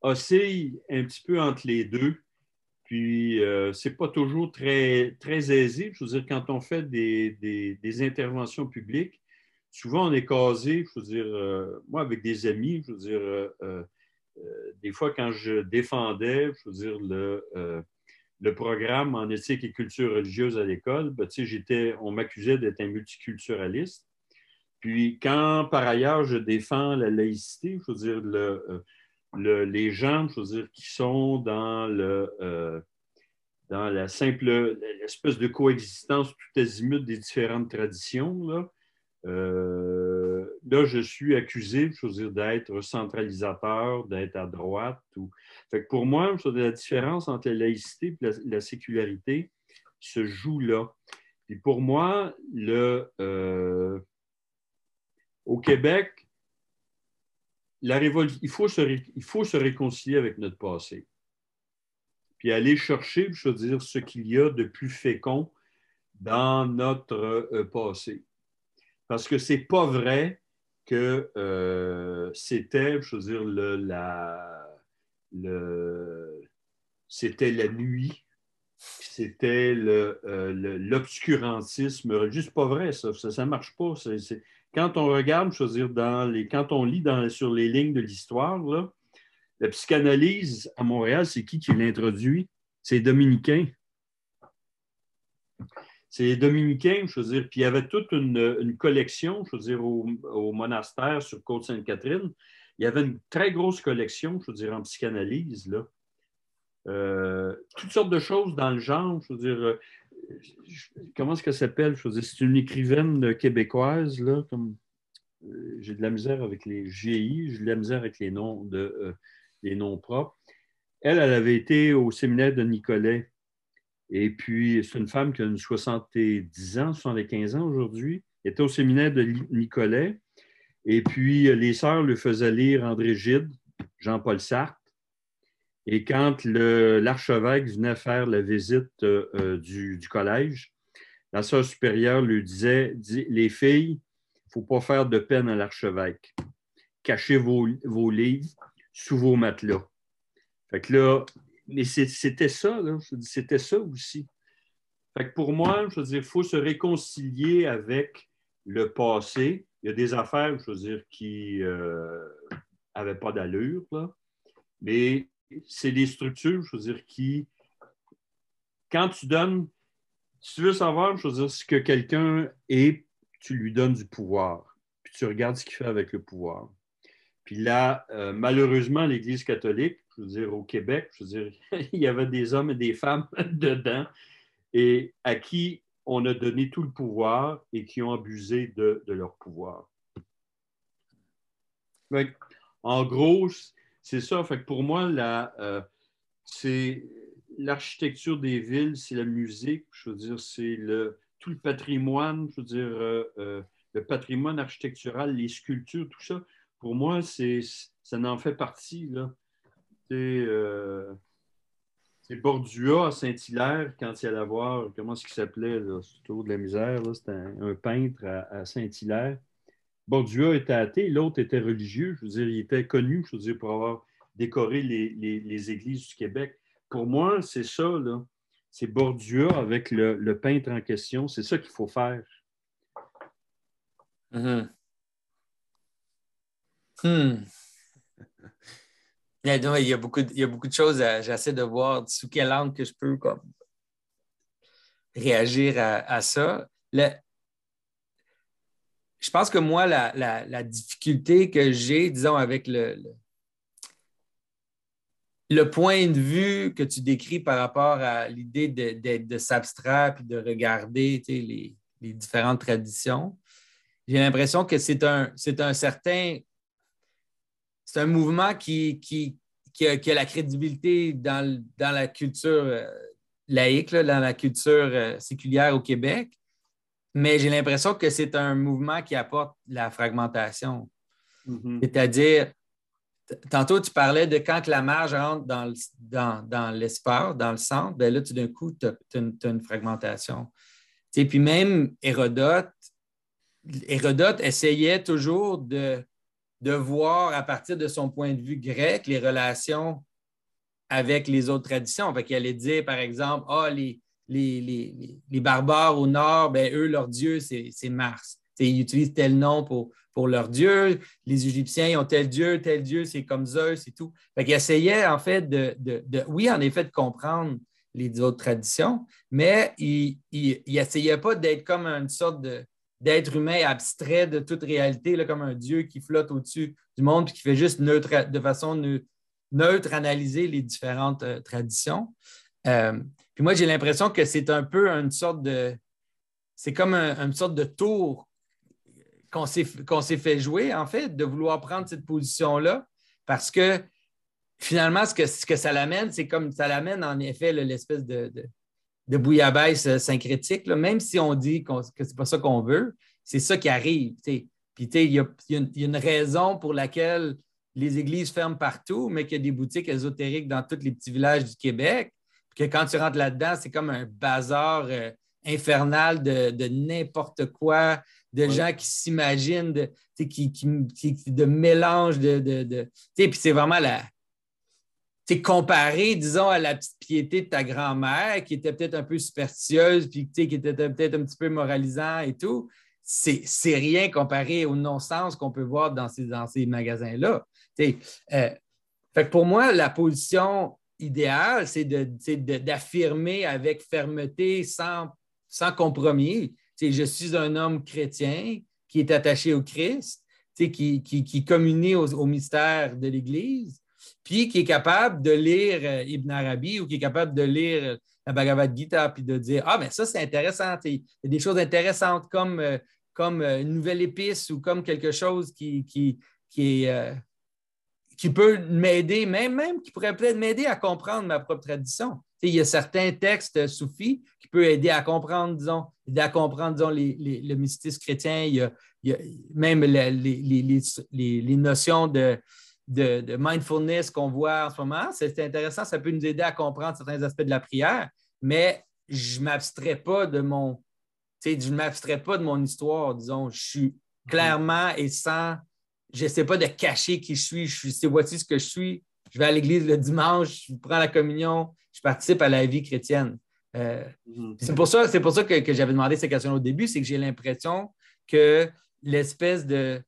oscille un petit peu entre les deux. Puis, euh, ce n'est pas toujours très, très aisé. Je veux dire, quand on fait des, des, interventions publiques, souvent on est casé, je veux dire, euh, moi avec des amis, je veux dire, euh, des fois quand je défendais, je veux dire, le, le programme en éthique et culture religieuse à l'école, ben, on m'accusait d'être un multiculturaliste. Puis quand par ailleurs je défends la laïcité, je veux dire, le, les gens, je qui sont dans, le, euh, dans la simple, espèce de coexistence tout azimut des différentes traditions, là, euh, là, je suis accusé, d'être centralisateur, d'être à droite. Fait que pour moi, la différence entre la laïcité et la, sécularité se joue là. Pour moi, le, euh, au Québec, la il, faut se, il faut se réconcilier avec notre passé. Puis aller chercher, ce qu'il y a de plus fécond dans notre euh, passé. Parce que ce n'est pas vrai que euh, c'était, la, le, c'était nuit, c'était euh, l'obscurantisme. Juste pas vrai, ça. Ça ne marche pas. quand on regarde, dans les, quand on lit sur les lignes de l'histoire, la psychanalyse à Montréal, c'est qui qui l'introduit? C'est les Dominicains. C'est les Dominicains, je veux dire. Puis il y avait toute une, collection, je veux dire, au, monastère sur Côte-Sainte-Catherine. Il y avait une très grosse collection, je veux dire, en psychanalyse, là. Euh, toutes sortes de choses dans le genre, je veux dire. Euh, comment est-ce qu'elle s'appelle? Je veux dire, c'est une écrivaine québécoise, là, comme. Euh, j'ai de la misère avec les GI, j'ai de la misère avec les noms, de, les noms propres. Elle, elle avait été au séminaire de Nicolet. Et puis, c'est une femme qui a une 70 ans, 75 ans aujourd'hui. Était au séminaire de Nicolet. Et puis, les sœurs le faisaient lire André Gide, Jean-Paul Sartre. Et quand l'archevêque venait faire la visite euh, euh, du, collège, la sœur supérieure lui disait Les filles, il ne faut pas faire de peine à l'archevêque. Cachez vos, vos livres sous vos matelas. Fait que là, mais c'était ça, c'était ça aussi. Fait que pour moi, je veux dire, il faut se réconcilier avec le passé. Il y a des affaires, je veux dire, qui n'avaient euh, pas d'allure, mais c'est des structures, je veux dire, qui, quand tu donnes, si tu veux savoir, je veux dire, ce que quelqu'un est, tu lui donnes du pouvoir, puis tu regardes ce qu'il fait avec le pouvoir. Puis là, euh, malheureusement, l'Église catholique, je veux dire, au Québec, je veux dire, il y avait des hommes et des femmes dedans et à qui on a donné tout le pouvoir et qui ont abusé de, leur pouvoir. en gros, c'est ça. Fait pour moi, euh, c'est l'architecture des villes, c'est la musique, je veux dire, c'est le, tout le patrimoine, je veux dire, euh, euh, le patrimoine architectural, les sculptures, tout ça. Pour moi, c'est, ça en fait partie. Là. Euh, Bordua à Saint-Hilaire, quand il allait voir, comment est-ce qu'il s'appelait, c'est de la misère, c'était un, peintre à, Saint-Hilaire. Bordua était athée, l'autre était religieux, je veux dire, il était connu, je pour avoir décoré les, églises du Québec. Pour moi, c'est ça. C'est Bordua avec le, peintre en question, c'est ça qu'il faut faire. Mm-hmm. Hmm. Il y, a beaucoup de, il y a beaucoup de choses, j'essaie de voir sous quelle angle que je peux comme, réagir à, ça. je pense que moi, la, difficulté que j'ai, disons, avec le, le, point de vue que tu décris par rapport à l'idée de, de, s'abstraire et de regarder les, les, différentes traditions, j'ai l'impression que c'est un, un certain c'est un mouvement qui, qui, a, la crédibilité dans, la culture euh, laïque, dans la culture euh, séculière au Québec, mais j'ai l'impression que c'est un mouvement qui apporte la fragmentation. Mm-hmm. C'est-à-dire, tantôt tu parlais de quand la marge rentre dans, dans, l'espace, dans le centre, bien là, tout d'un coup, tu as, une fragmentation. puis même Hérodote, Hérodote essayait toujours de de voir à partir de son point de vue grec les relations avec les autres traditions. Fait allait dire, par exemple, ah, les, barbares au nord, ben, eux, leur dieu, c'est Mars. ils utilisent tel nom pour, leur dieu. Les Égyptiens ont tel dieu, tel dieu, c'est comme Zeus et tout. Fait qu'il essayait, en fait, de, oui, en effet, de comprendre les autres traditions, mais il n'essayait pas d'être comme une sorte de, d'être humain abstrait de toute réalité, comme un Dieu qui flotte au-dessus du monde et qui fait juste neutre, de façon neutre analyser les différentes euh, traditions. Euh, puis moi, j'ai l'impression que c'est un peu une sorte de. C'est comme une sorte de tour qu'on s'est fait jouer, en fait, de vouloir prendre cette position-là, parce que finalement, ce que, ce que ça l'amène, c'est comme ça l'amène en effet l'espèce de, de, bouillabaisse euh, syncrétique, même si on dit que ce n'est pas ça qu'on veut, c'est ça qui arrive. Puis il y, a, une raison pour laquelle les églises ferment partout, mais qu'il y a des boutiques ésotériques dans tous les petits villages du Québec. que quand tu rentres là-dedans, c'est comme un bazar euh, infernal de, n'importe quoi, de gens qui s'imaginent, de, qui, de mélange de. de, puis c'est vraiment la. C'est comparé, disons, à la petite piété de ta grand-mère, qui était peut-être un peu superstitieuse, puis qui était peut-être un petit peu moralisant et tout. C'est rien comparé au non-sens qu'on peut voir dans ces, magasins-là. Euh, pour moi, la position idéale, c'est d'affirmer avec fermeté, sans compromis. je suis un homme chrétien qui est attaché au Christ, qui, qui, communie au, mystère de l'Église, puis qui est capable de lire euh, Ibn Arabi ou qui est capable de lire la Bhagavad Gita, puis de dire Ah, mais ça, c'est intéressant. Il y a des choses intéressantes comme, euh, comme euh, une nouvelle épice ou comme quelque chose qui, qui, qui peut m'aider, même, même qui pourrait peut-être m'aider à comprendre ma propre tradition. il y a certains textes soufis qui peuvent aider à comprendre, disons, aider à comprendre, disons, le mysticisme chrétien. Il y a, même les, notions de, de, mindfulness qu'on voit en ce moment. C'est intéressant, ça peut nous aider à comprendre certains aspects de la prière, mais je ne m'abstrais pas de mon. Je m'abstrais pas de mon histoire, disons. Je suis clairement et sans je sais pas de cacher qui je suis. Je sais voici ce que je suis. Je vais à l'église le dimanche, je prends la communion, je participe à la vie chrétienne. Euh, mhm. C'est pour ça, pour ça que, j'avais demandé ces questions au début, c'est que j'ai l'impression que l'espèce de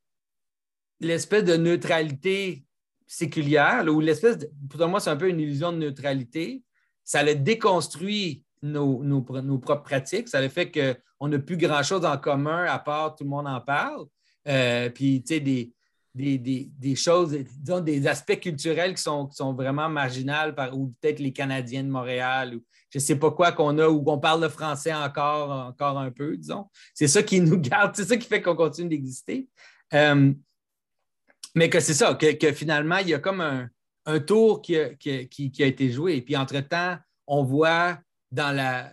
l'espèce de neutralité séculière, ou l'espèce pour moi, c'est un peu une illusion de neutralité, ça le déconstruit nos, propres pratiques. Ça le fait qu'on n'a plus grand-chose en commun à part tout le monde en parle. Euh, puis, tu sais, des, des, choses, disons, des aspects culturels qui sont, vraiment marginaux, par, ou peut-être les Canadiens de Montréal, ou je ne sais pas quoi qu'on a, ou qu'on parle le français encore, encore un peu, disons. C'est ça qui nous garde, c'est ça qui fait qu'on continue d'exister. Euh, mais que c'est ça, que, finalement, il y a comme un, tour qui a, été joué. Et puis, entre-temps, on voit dans la,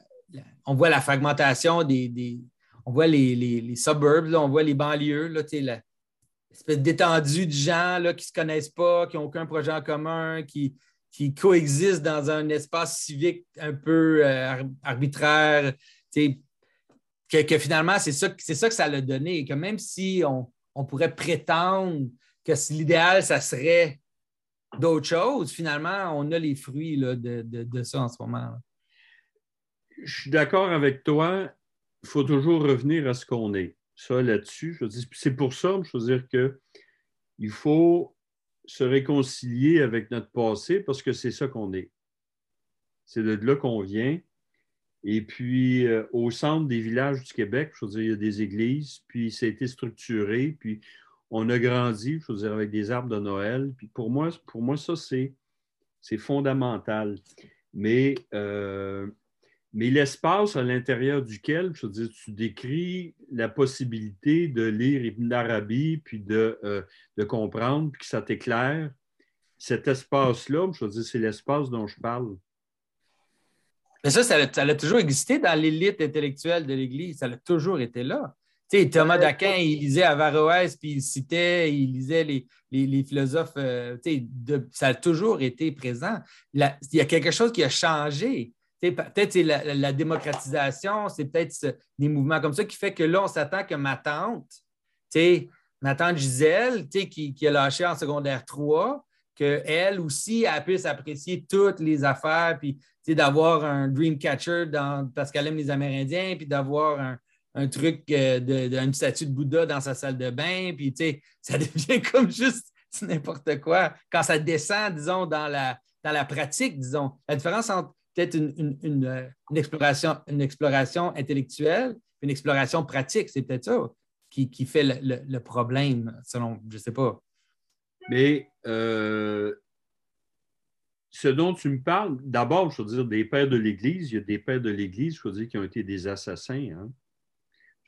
on voit la fragmentation des, on voit les, les, suburbs, on voit les banlieues, là, la, espèce d'étendue de gens là, qui ne se connaissent pas, qui n'ont aucun projet en commun, qui, coexistent dans un espace civique un peu euh, arbitraire. Que, que, finalement, c'est ça, ça que ça l'a donné. Que même si on, pourrait prétendre que l'idéal, ça serait d'autres choses, finalement, on a les fruits de, de, ça en ce moment. Je suis d'accord avec toi. Il faut toujours revenir à ce qu'on est ça là-dessus. C'est pour ça, je veux dire qu'il faut se réconcilier avec notre passé parce que c'est ça qu'on est. C'est de là qu'on vient. Et puis, euh, au centre des villages du Québec, je veux dire, il y a des églises, puis ça a été structuré, puis on a grandi, je veux dire, avec des arbres de Noël. Puis pour moi, pour moi ça, c'est, fondamental. Mais euh, mais l'espace à l'intérieur duquel, je veux dire, tu décris la possibilité de lire Ibn Arabi, puis de, euh, de comprendre, puis que ça t'éclaire, cet espace-là, je veux dire, c'est l'espace dont je parle. Mais ça, ça a, toujours existé dans l'élite intellectuelle de l'Église. Ça a toujours été là. Tu sais, Thomas d'Aquin, il lisait Averroès, puis il citait, il lisait les, les, philosophes. Euh, de, ça a toujours été présent. il y a quelque chose qui a changé peut-être c'est la, démocratisation, c'est peut-être des mouvements comme ça qui fait que là, on s'attend que ma tante, ma tante Gisèle, qui, qui a lâché en secondaire 3, qu'elle aussi, elle puisse apprécier toutes les affaires, puis d'avoir un dream catcher parce qu'elle aime les Amérindiens, puis d'avoir un, truc, euh, de, statue de Bouddha dans sa salle de bain, puis ça devient comme juste n'importe quoi. Quand ça descend, disons, dans la, dans la pratique, disons. La différence entre peut-être une, euh, exploration, une exploration intellectuelle, une exploration pratique. C'est peut-être ça qui, fait le, problème, selon, je ne sais pas. Mais euh, ce dont tu me parles, d'abord, je veux dire, des pères de l'Église, il y a des pères de l'Église, je veux dire, qui ont été des assassins. Hein.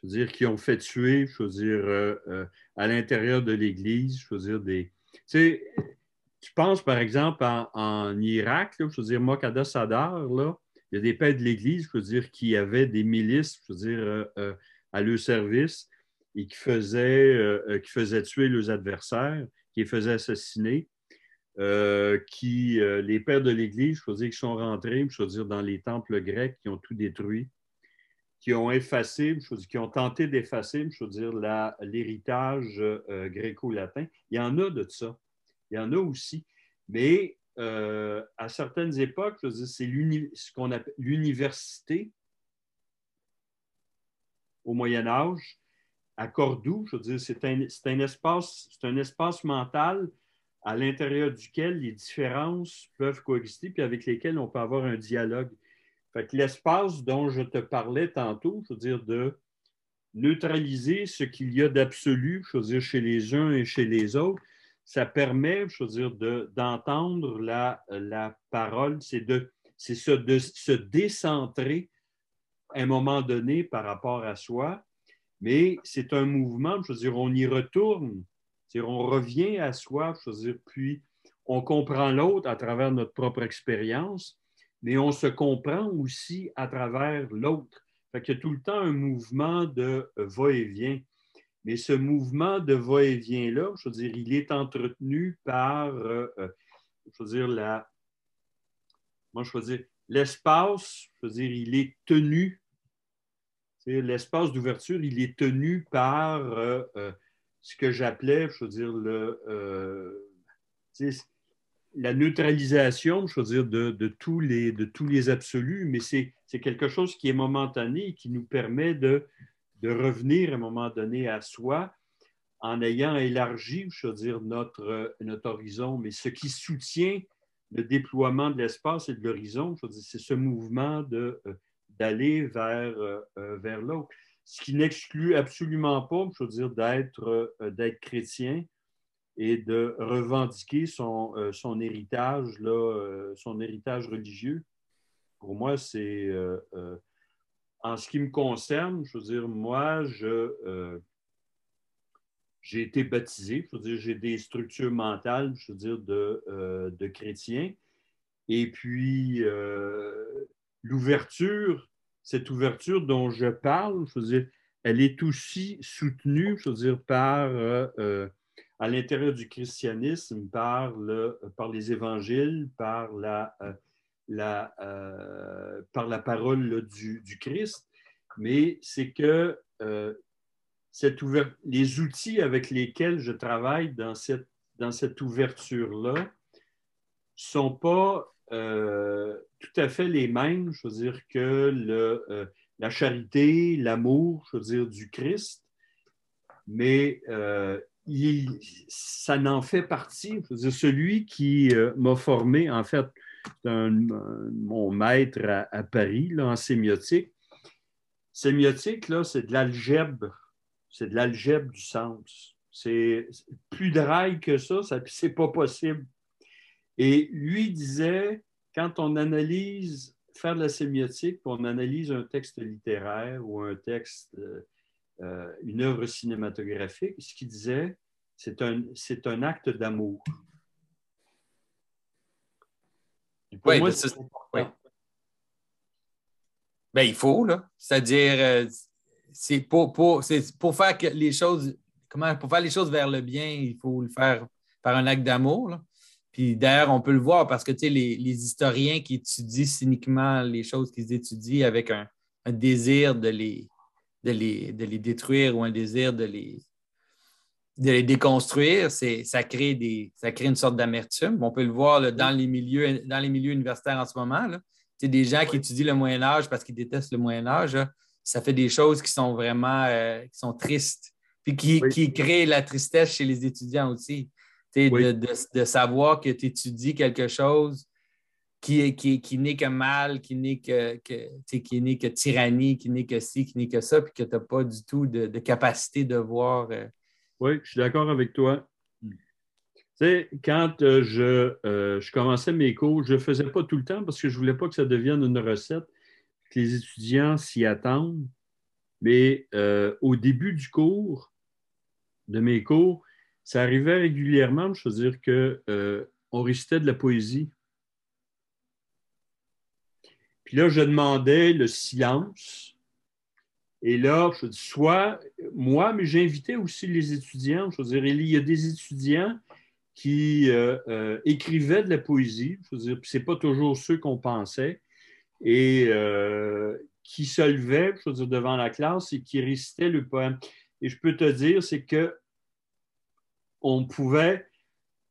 Je veux dire, qui ont fait tuer, je veux dire, euh, euh, à l'intérieur de l'Église, je veux dire, des. Tu sais, tu penses, par exemple, en, Irak, je veux dire, Moqada Sadar, là, il y a des pères de l'Église, je veux dire, qui avaient des milices, je veux dire, à leur service et qui faisaient, qui faisaient tuer leurs adversaires, qui les faisaient assassiner. qui, les pères de l'Église, je veux dire, qui sont rentrés, je veux dire, dans les temples grecs, qui ont tout détruit qui ont effacé, qui ont tenté d'effacer, je veux dire, l'héritage euh, gréco-latin. Il y en a de ça. Il y en a aussi. Mais euh, à certaines époques, c'est ce qu'on appelle l'université au Moyen Âge. À Cordoue, je veux dire, c'est un, un, espace, un espace mental à l'intérieur duquel les différences peuvent coexister, puis avec lesquelles on peut avoir un dialogue. Fait que l'espace dont je te parlais tantôt, je veux dire, de neutraliser ce qu'il y a d'absolu, je veux dire, chez les uns et chez les autres, ça permet, d'entendre la, la parole, c'est de, se, de se décentrer à un moment donné par rapport à soi, mais c'est un mouvement, je veux dire, on y retourne, on revient à soi, puis on comprend l'autre à travers notre propre expérience, mais on se comprend aussi à travers l'autre. Qu'il y a tout le temps un mouvement de va-et-vient. Mais ce mouvement de va-et-vient-là, je veux dire, il est entretenu par, euh, euh, je veux dire, la. Moi, je l'espace, je veux dire, il est tenu. L'espace d'ouverture, il est tenu par euh, ce que j'appelais, je veux dire, le la neutralisation, je veux dire, de, tous, les, absolus, mais c'est quelque chose qui est momentané et qui nous permet de, revenir à un moment donné à soi en ayant élargi, je veux dire, notre, horizon. Mais ce qui soutient le déploiement de l'espace et de l'horizon, c'est ce mouvement d'aller vers, vers l'autre. Ce qui n'exclut absolument pas, je veux dire, d'être chrétien, et de revendiquer son, euh, son héritage, là, euh, son héritage religieux. Pour moi, c'est, euh, en ce qui me concerne, je veux dire, moi, je, j'ai été baptisé, je veux dire, j'ai des structures mentales, je veux dire, de, de chrétien. Et puis, l'ouverture, cette ouverture dont je parle, je veux dire, elle est aussi soutenue, je veux dire, par à l'intérieur du christianisme par, le, par les évangiles, par la, euh, la, euh, par la parole du, du, Christ, mais c'est que euh, cette les outils avec lesquels je travaille dans cette, dans cette ouverture-là ne sont pas tout à fait les mêmes, je veux dire, que le, la charité, l'amour, je veux dire, du Christ, mais ça n'en fait partie. celui qui euh, m'a formé, en fait, mon maître à, Paris là, en sémiotique. Sémiotique, là, c'est de l'algèbre. C'est de l'algèbre du sens. C'est plus dry que ça, ça c'est pas possible. Et lui disait, quand on analyse, faire de la sémiotique, on analyse un texte littéraire ou un texte euh, euh, une œuvre cinématographique, ce qu'il disait, c'est un, c'est un acte d'amour. Oui, ben, c'est, ben, il faut, là. C'est-à-dire, euh, c'est pour, pour, c'est pour faire que les choses, comment, pour faire les choses vers le bien, il faut le faire par un acte d'amour. Puis d'ailleurs, on peut le voir parce que tu sais, les, les, historiens qui étudient cyniquement les choses qu'ils étudient avec un, un désir de les, de les, de les détruire ou un désir de les, de les déconstruire, ça crée, des, ça crée une sorte d'amertume. On peut le voir dans, les milieux, dans les milieux universitaires en ce moment. Là. Des gens qui étudient le Moyen Âge parce qu'ils détestent le Moyen Âge, ça fait des choses qui sont vraiment euh, qui sont tristes, puis qui, qui, créent la tristesse chez les étudiants aussi. De, de, savoir que tu étudies quelque chose qui, qui, qui n'est que mal, qui n'est que, que, qui n'est que tyrannie, qui n'est que ci, qui n'est que ça, puis que tu n'as pas du tout de, capacité de voir. Euh, oui, je suis d'accord avec toi. Hmm. Tu sais, quand euh, je, euh, je, commençais mes cours, je ne le faisais pas tout le temps parce que je ne voulais pas que ça devienne une recette, que les étudiants s'y attendent. mais au début du cours, de mes cours, ça arrivait régulièrement, je veux dire, qu'on récitait de la poésie. Puis là, je demandais le silence. Et là, je dis, soit moi, mais j'invitais aussi les étudiants. Je veux dire, il y a des étudiants qui euh, euh, écrivaient de la poésie. Je veux dire, ce n'est pas toujours ceux qu'on pensait. Et euh, qui se levaient, je veux dire, devant la classe et qui récitaient le poème. Et je peux te dire, c'est que on pouvait,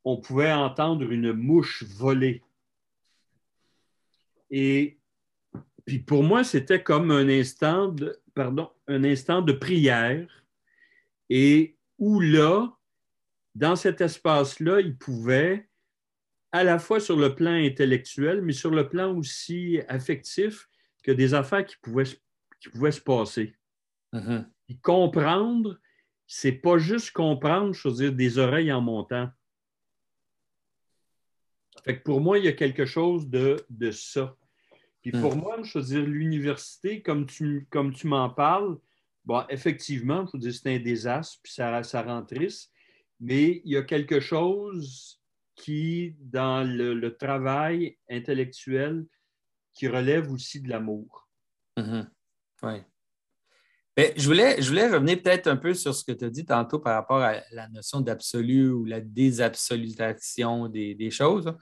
on pouvait entendre une mouche voler. Et puis pour moi, c'était comme un instant de, pardon, un instant de prière. Et où là, dans cet espace-là, il pouvait, à la fois sur le plan intellectuel, mais sur le plan aussi affectif, que des affaires qui pouvaient, qui pouvaient se passer. Mm-hmm. comprendre, c'est pas juste comprendre, je veux dire, des oreilles en montant. Fait que pour moi, il y a quelque chose de, de ça. Puis pour moi, je veux dire, l'université, comme tu, comme tu m'en parles, bon, effectivement, je veux dire, c'est un désastre, puis ça, ça rend triste mais il y a quelque chose qui, dans le, travail intellectuel, qui relève aussi de l'amour. Mm-hmm. Oui. Ben, je, voulais, je voulais revenir peut-être un peu sur ce que tu as dit tantôt par rapport à la notion d'absolu ou la désabsolutation des, des choses.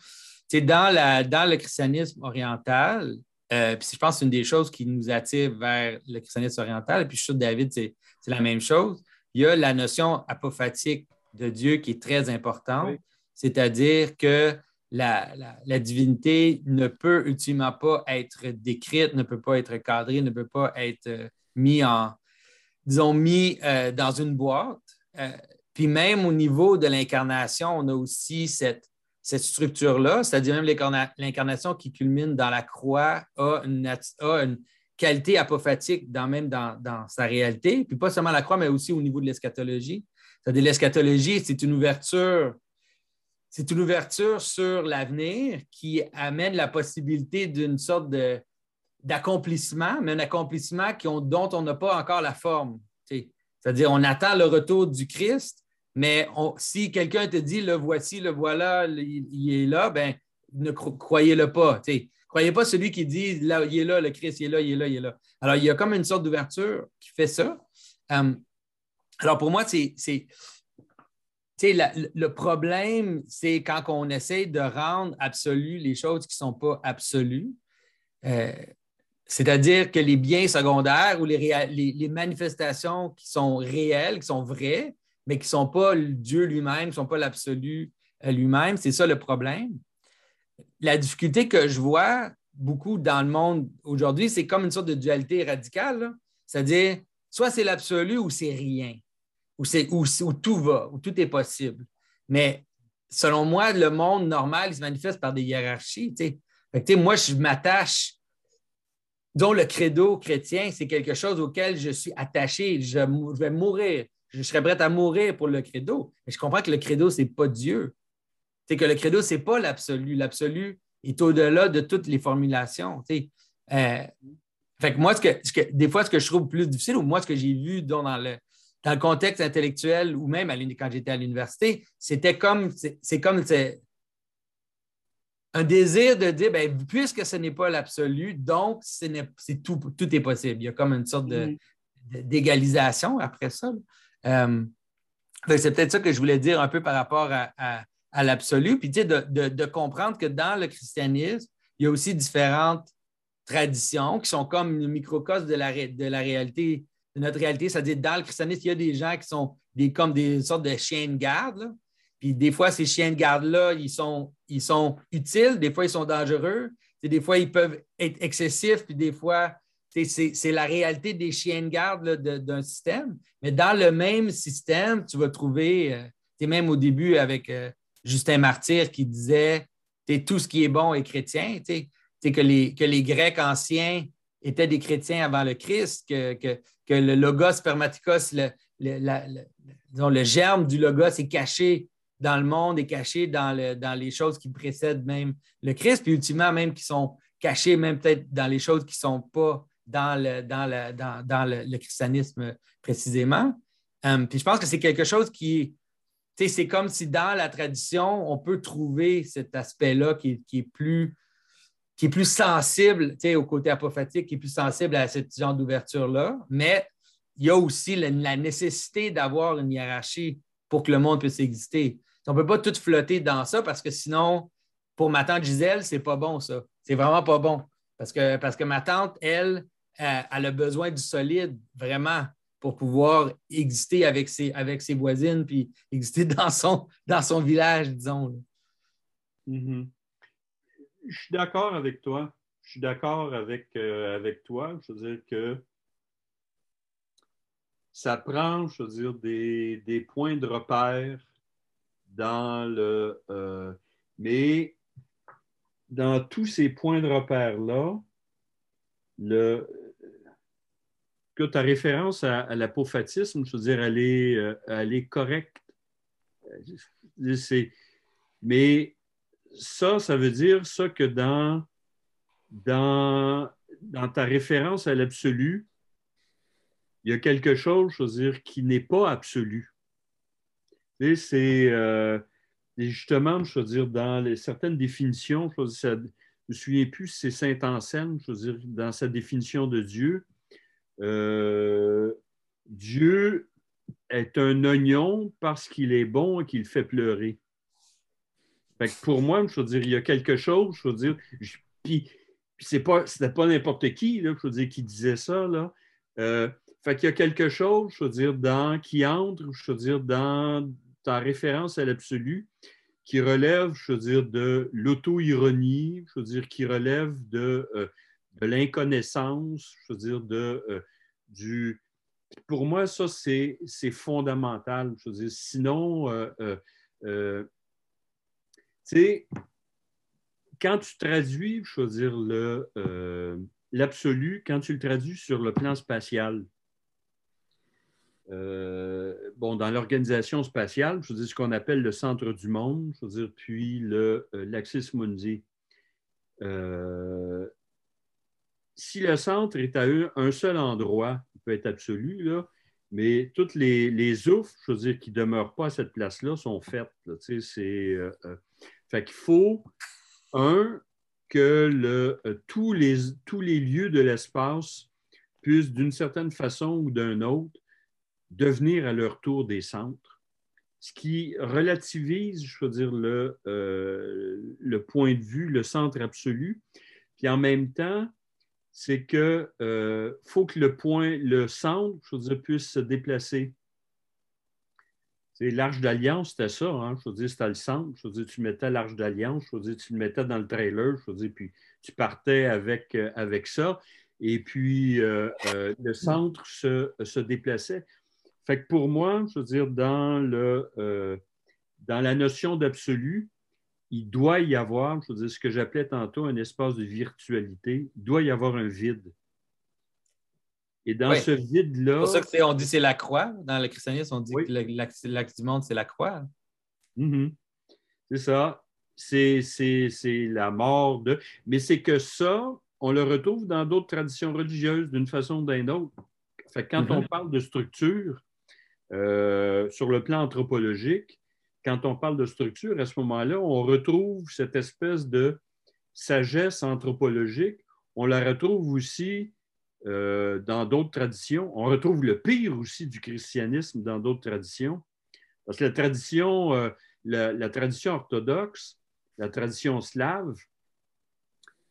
C'est dans, la, dans le christianisme oriental, euh, puis je pense que c'est une des choses qui nous attire vers le christianisme oriental, et puis je suis sûr, David, c'est la même chose. Il y a la notion apophatique de Dieu qui est très importante, c'est-à-dire que la, divinité ne peut ultimement pas être décrite, ne peut pas être cadrée, ne peut pas être euh, mis en, disons, mis euh, dans une boîte. Euh, puis même au niveau de l'incarnation, on a aussi cette, cette structure-là, c'est-à-dire même l'incarnation qui culmine dans la croix a une, qualité apophatique dans, même dans, sa réalité, puis pas seulement la croix, mais aussi au niveau de l'eschatologie. C'est-à-dire l'eschatologie, c'est une ouverture, c'est une ouverture sur l'avenir qui amène la possibilité d'une sorte d'accomplissement, mais un accomplissement dont on n'a pas encore la forme. C'est-à-dire, on attend le retour du Christ, mais si quelqu'un te dit, le voici, le voilà, il, est là, ben, ne croyez-le pas. Croyez pas celui qui dit, là, il est là, le Christ, il est là, il est là, il est là. Alors, il y a comme une sorte d'ouverture qui fait ça. Euh, alors, pour moi, c'est. le problème, c'est quand on essaie de rendre absolues les choses qui ne sont pas absolues. Euh, c'est-à-dire que les biens secondaires ou les, les, manifestations qui sont réelles, qui sont vraies, mais qui ne sont pas Dieu lui-même, qui ne sont pas l'absolu euh, lui-même, c'est ça le problème. La difficulté que je vois beaucoup dans le monde aujourd'hui, c'est comme une sorte de dualité radicale. C'est-à-dire, soit c'est l'absolu ou c'est rien où, tout va, où tout est possible. Mais selon moi, le monde normal, il se manifeste par des hiérarchies. moi, je m'attache, dont le credo chrétien, c'est quelque chose auquel je suis attaché. Je, vais mourir. Je serais prêt à mourir pour le credo. Mais je comprends que le credo, ce n'est pas Dieu. C'est que le credo, ce n'est pas l'absolu. L'absolu est au-delà de toutes les formulations. Euh, fait que moi, ce que, des fois, ce que je trouve plus difficile, ou moi, ce que j'ai vu dans le, dans le contexte intellectuel ou même quand j'étais à l'université, c'était comme, c'est comme un désir de dire, ben, puisque ce n'est pas l'absolu, donc c'est tout, tout est possible. Il y a comme une sorte mm-hmm. d'égalisation après ça. Euh, c'est peut-être ça que je voulais dire un peu par rapport à, l'absolu. Puis, tu sais, de, comprendre que dans le christianisme, il y a aussi différentes traditions qui sont comme une microcosme de la, de la réalité de notre réalité. C'est-à-dire, dans le christianisme, il y a des gens qui sont des, comme des sortes de chiens de garde. Puis des fois, ces chiens de garde-là, ils sont, ils sont utiles, des fois, ils sont dangereux. des fois, ils peuvent être excessifs, puis des fois, c'est la réalité des chiens de garde d'un système. Mais dans le même système, tu vas trouver, euh, même au début avec euh, Justin Martyr qui disait tout ce qui est bon est chrétien, que les, que les Grecs anciens étaient des chrétiens avant le Christ, que, le logos spermaticos, le, le, germe du logos est caché dans le monde, est caché dans, dans les choses qui précèdent même le Christ, puis ultimement même qui sont cachées même peut-être dans les choses qui ne sont pas dans le, dans le, dans, le, christianisme précisément. Euh, puis je pense que c'est quelque chose qui, c'est comme si dans la tradition, on peut trouver cet aspect-là qui, est plus qui est plus sensible au côté apophatique, qui est plus sensible à cette genre d'ouverture-là, mais il y a aussi la, nécessité d'avoir une hiérarchie pour que le monde puisse exister. On ne peut pas tout flotter dans ça parce que sinon, pour ma tante Gisèle, c'est pas bon, ça. C'est vraiment pas bon. Parce que, parce que ma tante, elle, elle, a besoin du solide, vraiment, pour pouvoir exister avec ses, avec ses voisines puis exister dans son, dans son village, disons. Mm-hmm. Je suis d'accord avec toi. Je suis d'accord avec, euh, avec toi. Je veux dire que ça prend, je veux dire, des, points de repère dans le. Euh, mais dans tous ces points de repère-là, le, que ta référence à, l'apophatisme, je veux dire, elle est, euh, correcte. mais ça, ça veut dire ça que dans, dans, dans ta référence à l'absolu, il y a quelque chose, je veux dire, qui n'est pas absolu. C'est euh, justement, je veux dire, dans certaines définitions, je ne me souviens plus si c'est Saint-Anselme, je veux dire, dans sa définition de Dieu, euh, Dieu est un oignon parce qu'il est bon et qu'il fait pleurer. pour moi, je veux dire, il y a quelque chose, je veux dire, puis, c'est pas, c'était pas n'importe qui, je veux dire, qui disait ça, là. Euh, fait y a quelque chose, je veux dire, dans, qui entre, je veux dire, dans ta référence à l'absolu, qui relève, je de l'auto-ironie, je veux dire, qui relève de, euh, de l'inconnaissance, je veux dire, de, euh, du... Pour moi, ça, c'est fondamental. Je veux dire, sinon, euh, tu sais, quand tu traduis, je veux dire, l'absolu, quand tu le traduis sur le plan spatial, euh, bon, dans l'organisation spatiale, je veux dire ce qu'on appelle le centre du monde, je veux dire, puis euh, l'Axis Mundi. Euh, si le centre est à un seul endroit, il peut être absolu, là, mais toutes les, les je veux dire, qui ne demeurent pas à cette place-là, sont faites. c'est, fait qu'il faut, un, que le, tous, les, tous les lieux de l'espace puissent, d'une certaine façon ou d'une autre, devenir à leur tour des centres, ce qui relativise, je veux dire, le, euh, le point de vue, le centre absolu. Puis en même temps, c'est que euh, faut que le point, le centre, je veux dire, puisse se déplacer. C'est l'arche d'alliance, c'était ça. Hein? Je veux dire, c'était le centre. Je veux dire, tu mettais l'arche d'alliance. Je veux dire, tu le mettais dans le trailer. Je veux dire, puis tu partais avec, euh, avec ça. Et puis, le centre se, se déplaçait. Fait que pour moi, je veux dire, dans, le, euh, dans la notion d'absolu, il doit y avoir, je veux dire, ce que j'appelais tantôt un espace de virtualité, il doit y avoir un vide. Et dans ce vide-là. C'est pour ça qu'on dit c'est la croix. Dans le christianisme, on dit que l'axe du monde, c'est la croix. Mm-hmm. C'est ça. C'est la mort de. Mais c'est que ça, on le retrouve dans d'autres traditions religieuses d'une façon ou d'une autre. Fait que quand mm-hmm. on parle de structure, euh, sur le plan anthropologique, quand on parle de structure, à ce moment-là, on retrouve cette espèce de sagesse anthropologique. On la retrouve aussi euh, dans d'autres traditions. On retrouve le pire aussi du christianisme dans d'autres traditions. Parce que la tradition, euh, la, tradition orthodoxe, la tradition slave,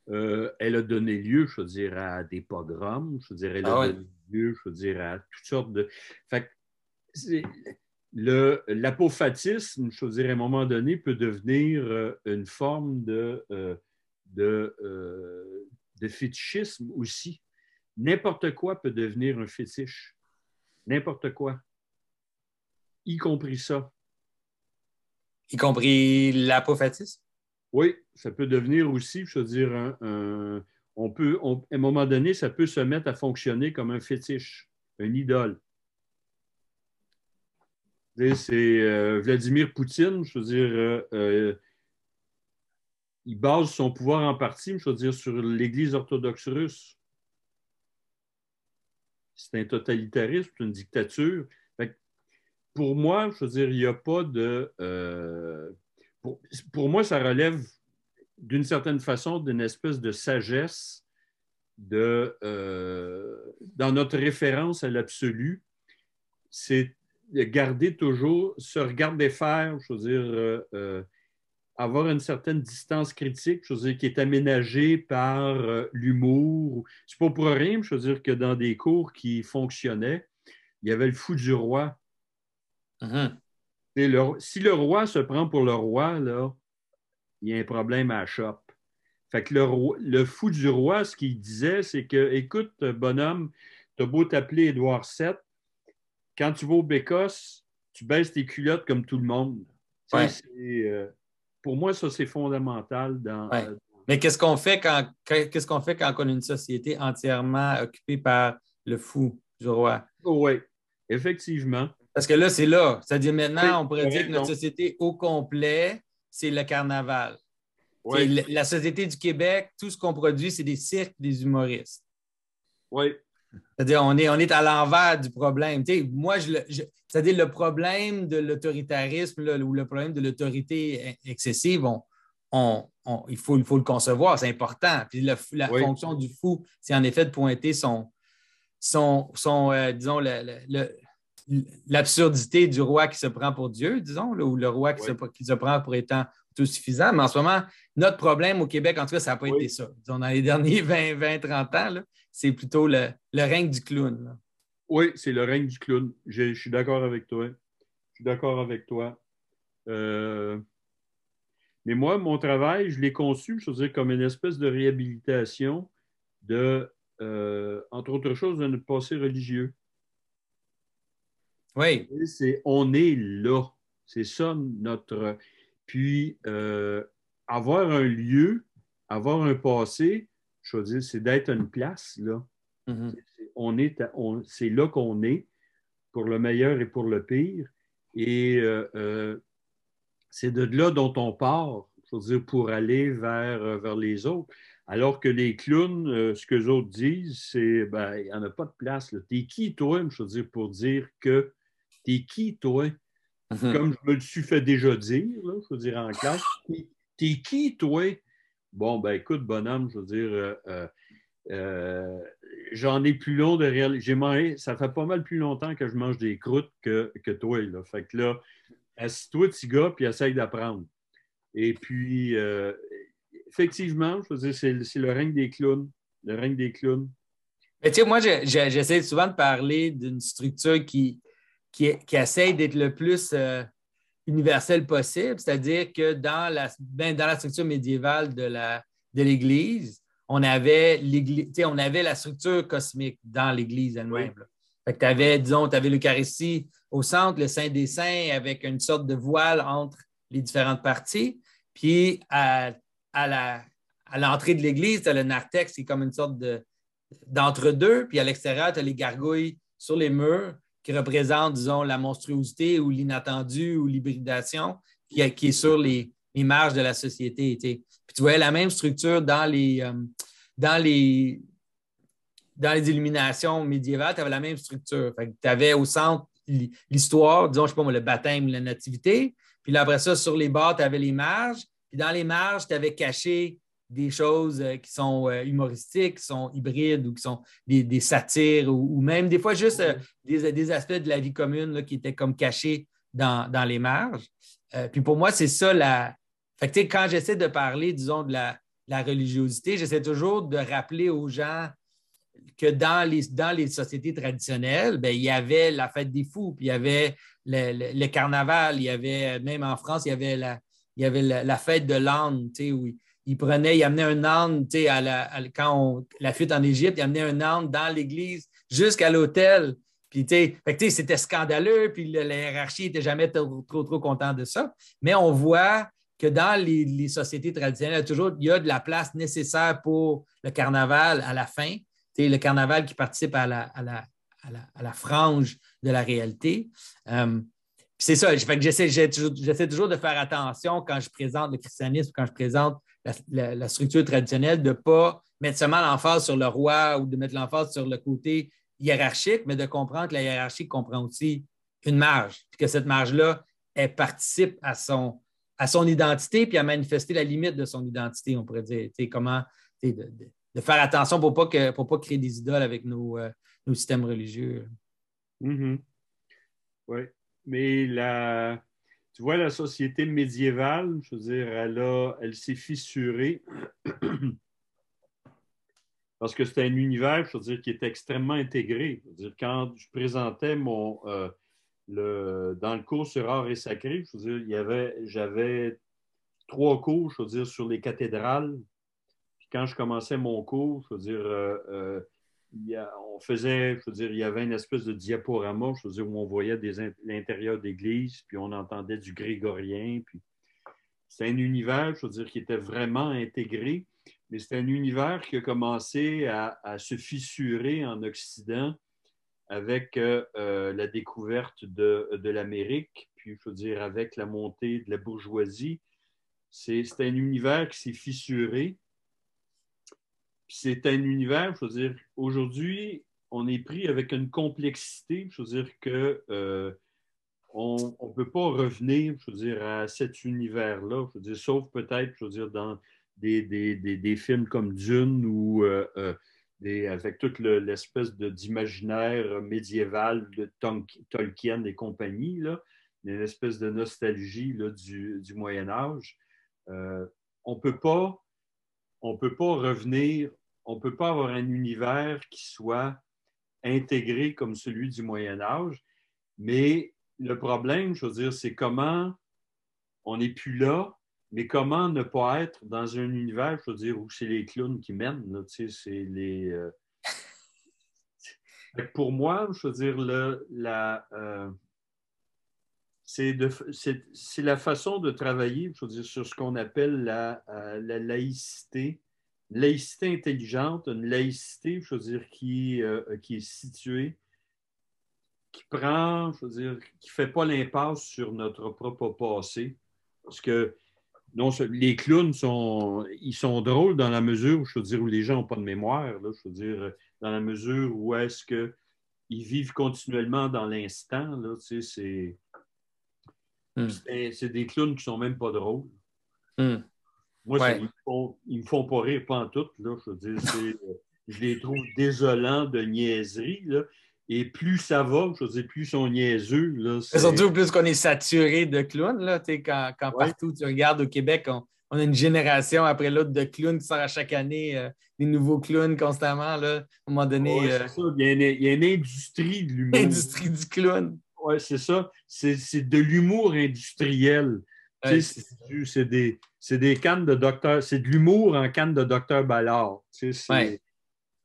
elle a donné lieu, je veux dire, à des pogroms, je veux dire, elle a ah donné lieu, je veux dire, à toutes sortes de. Fait l'apophatisme, je veux dire, à un moment donné, peut devenir euh, une forme de, euh, euh, de, fétichisme aussi. N'importe quoi peut devenir un fétiche. N'importe quoi. Y compris ça. Y compris l'apophatisme? Oui, ça peut devenir aussi, je veux dire, un, on peut, à un moment donné, ça peut se mettre à fonctionner comme un fétiche, un idole. C'est euh, Vladimir Poutine, je veux dire, euh, euh, il base son pouvoir en partie, je veux dire, sur l'Église orthodoxe russe. c'est un totalitarisme, c'est une dictature. pour moi, je veux dire, il n'y a pas de. Pour, moi, ça relève d'une certaine façon d'une espèce de sagesse de, dans notre référence à l'absolu. C'est garder toujours, se regarder faire, je veux dire, euh, avoir une certaine distance critique, je veux dire, qui est aménagée par euh, l'humour. C'est pas pour rien, je veux dire, que dans des cours qui fonctionnaient, il y avait le fou du roi. Uh-huh. si le roi se prend pour le roi, là, il y a un problème à la shop. Fait que le, le fou du roi, ce qu'il disait, c'est que, écoute, bonhomme, t'as beau t'appeler Édouard VII, quand tu vas au Bécosse, tu baisses tes culottes comme tout le monde. Ouais. Euh, pour moi, ça, c'est fondamental dans. Euh, Mais qu'est-ce qu'on fait quand qu'est-ce qu'on fait quand on a une société entièrement occupée par le fou du roi? oui, effectivement. Parce que là, c'est là. C'est-à-dire maintenant, on pourrait dire que notre société au complet, c'est le carnaval. Oui. La société du Québec, tout ce qu'on produit, c'est des cirques, des humoristes. Oui. C'est-à-dire, on est, on est à l'envers du problème. moi, je, c'est-à-dire le problème de l'autoritarisme ou le problème de l'autorité excessive, on, il, faut, il faut le concevoir, c'est important. Puis la fonction du fou, c'est en effet de pointer son, son, son euh, disons, l'absurdité du roi qui se prend pour Dieu, disons, ou le roi qui, se, qui, se, prend pour étant tout suffisant. Mais en ce moment, notre problème au Québec, en tout cas, ça n'a pas été ça. Disons, dans les derniers 20, 20 30 ans, c'est plutôt le, règne du clown. Oui, c'est le règne du clown. Je, suis d'accord avec toi. Je suis d'accord avec toi. Euh, mais moi, mon travail, je l'ai conçu, je veux dire, comme une espèce de réhabilitation de, euh, entre autres choses, de notre passé religieux. Oui. C'est, on est là. C'est ça notre. Puis, euh, avoir un lieu, avoir un passé, je veux dire, c'est d'être une place, là. Mm-hmm. on est, c'est là qu'on est, pour le meilleur et pour le pire. Et euh, euh, c'est de là dont on part, je veux dire, pour aller vers, vers les autres. Alors que les clowns, ce que les autres disent, c'est ben, il n'y en a pas de place. T'es qui, toi, je veux dire, pour dire que t'es qui, toi? Mhm. Comme je me le suis fait déjà dire, je veux dire en classe, t'es qui, toi? Bon, ben écoute, bonhomme, je veux dire, euh, euh, euh, j'en ai plus long de réaliser. ça fait pas mal plus longtemps que je mange des croûtes que, que toi. Là. Fait que là, assis-toi, petit gars, puis essaye d'apprendre. Et puis, effectivement, je veux dire, c'est, le règne des clowns. Le règne des clowns. Mais tu sais, moi, j'essaie souvent de parler d'une structure qui, qui, essaye d'être le plus euh, universel possible, c'est-à-dire que dans la, ben, dans la structure médiévale de l'Église, on avait on avait la structure cosmique dans l'Église elle-même. tu avais, disons, tu avais l'Eucharistie au centre, le Saint des Saints avec une sorte de voile entre les différentes parties. Puis à, à l'entrée de l'Église, tu as le narthex qui est comme une sorte d'entre-deux. Puis à l'extérieur, tu as les gargouilles sur les murs qui représente, disons, la monstruosité ou l'inattendu ou l'hybridation qui, est sur les, marges de la société. Puis tu voyais la même structure dans les, euh, dans les, dans les illuminations médiévales, tu avais la même structure. Tu avais au centre l'histoire, disons, je sais pas le baptême, la nativité. Puis après ça, sur les bords, tu avais les marges. Puis dans les marges, tu avais caché des choses euh, qui sont euh, humoristiques, qui sont hybrides ou qui sont des, satires ou, même des fois juste euh, des, aspects de la vie commune qui étaient comme cachés dans, les marges. puis pour moi, c'est ça la. Fait quand j'essaie de parler, disons, de la, religiosité, j'essaie toujours de rappeler aux gens que dans les, dans les sociétés traditionnelles, ben, il y avait la fête des fous, puis il y avait le, carnaval, il y avait, même en France, il y avait la, il y avait la, fête de l'âne, où il prenait, il amenait un âne, à la, quand la fuite en Égypte, il amenait un âne dans l'église jusqu'à l'hôtel. Puis, c'était scandaleux, puis la, hiérarchie n'était jamais trop, trop, trop content de ça. Mais on voit que dans les, sociétés traditionnelles, toujours, il y a de la place nécessaire pour le carnaval à la fin. le carnaval qui participe à la, à la, frange de la réalité. Euh, c'est ça, j'essaie toujours de faire attention quand je présente le christianisme, quand je présente la, structure traditionnelle, de ne pas mettre seulement l'emphase sur le roi ou de mettre l'emphase sur le côté hiérarchique, mais de comprendre que la hiérarchie comprend aussi une marge, puis que cette marge-là, elle participe à son, à son identité, puis à manifester la limite de son identité, on pourrait dire. comment de, faire attention pour ne pas, pas créer des idoles avec nos, euh, systèmes religieux. Mm-hmm. Oui, mais la, tu vois, la société médiévale, je veux dire, elle, elle s'est fissurée parce que c'était un univers, je veux dire, qui était extrêmement intégré. Je veux dire, quand je présentais mon, euh, le, dans le cours sur art et sacré, je veux dire, il y avait, j'avais trois cours, je veux dire, sur les cathédrales. Puis quand je commençais mon cours, je veux dire, euh, euh, on faisait, je veux dire, il y avait une espèce de diaporama, où on voyait l'intérieur d'église, puis on entendait du grégorien, puis c'est un univers, qui était vraiment intégré, mais c'est un univers qui a commencé à, se fissurer en Occident avec euh, euh, la découverte de, l'Amérique, puis je avec la montée de la bourgeoisie. C'est un univers qui s'est fissuré. C'est un univers, je veux dire, aujourd'hui, on est pris avec une complexité, je veux dire que euh, on ne peut pas revenir, je veux dire, à cet univers-là, je veux dire, sauf peut-être, je veux dire, dans des, films comme Dune ou avec toute l'espèce d'imaginaire médiéval de Tolkien et compagnie, une espèce de nostalgie là, du, Moyen Âge. Euh, on peut pas, on peut pas revenir, on peut pas avoir un univers qui soit intégré comme celui du Moyen Âge, mais le problème, je veux dire, c'est comment on n'est plus là, mais comment ne pas être dans un univers, je veux dire, où c'est les clowns qui mènent, là, tu sais, c'est les... Euh, pour moi, je veux dire, le, la... Euh, c'est la façon de travailler, je veux dire, sur ce qu'on appelle la, euh, la laïcité, laïcité intelligente, une laïcité, je dire, qui, est située, qui prend, je qui ne fait pas l'impasse sur notre propre passé. Parce que non, les clowns sont, ils sont drôles dans la mesure, où les gens n'ont pas de mémoire. Je dans la mesure où est-ce qu'ils vivent continuellement dans l'instant. Sais, hmm. c'est, des clowns qui sont même pas drôles. Hmm. Moi, ils, me font, pas rire pas en tout. Là, je veux dire, je les trouve désolants de niaiserie. Là. Et plus ça va, je veux dire, plus ils sont niaiseux. Là, Surtout plus qu'on est saturé de clowns. Là, quand, quand partout tu regardes au Québec, on, a une génération après l'autre de clowns qui sort à chaque année euh, des nouveaux clowns constamment. Là, à un moment donné. Euh, ça. Il, y a une, il, y a une, industrie de l'humour. Industrie du clown. Oui, c'est ça. C'est de l'humour industriel. c'est des, des, cannes de docteur. C'est de l'humour en canne de docteur Ballard. Ouais.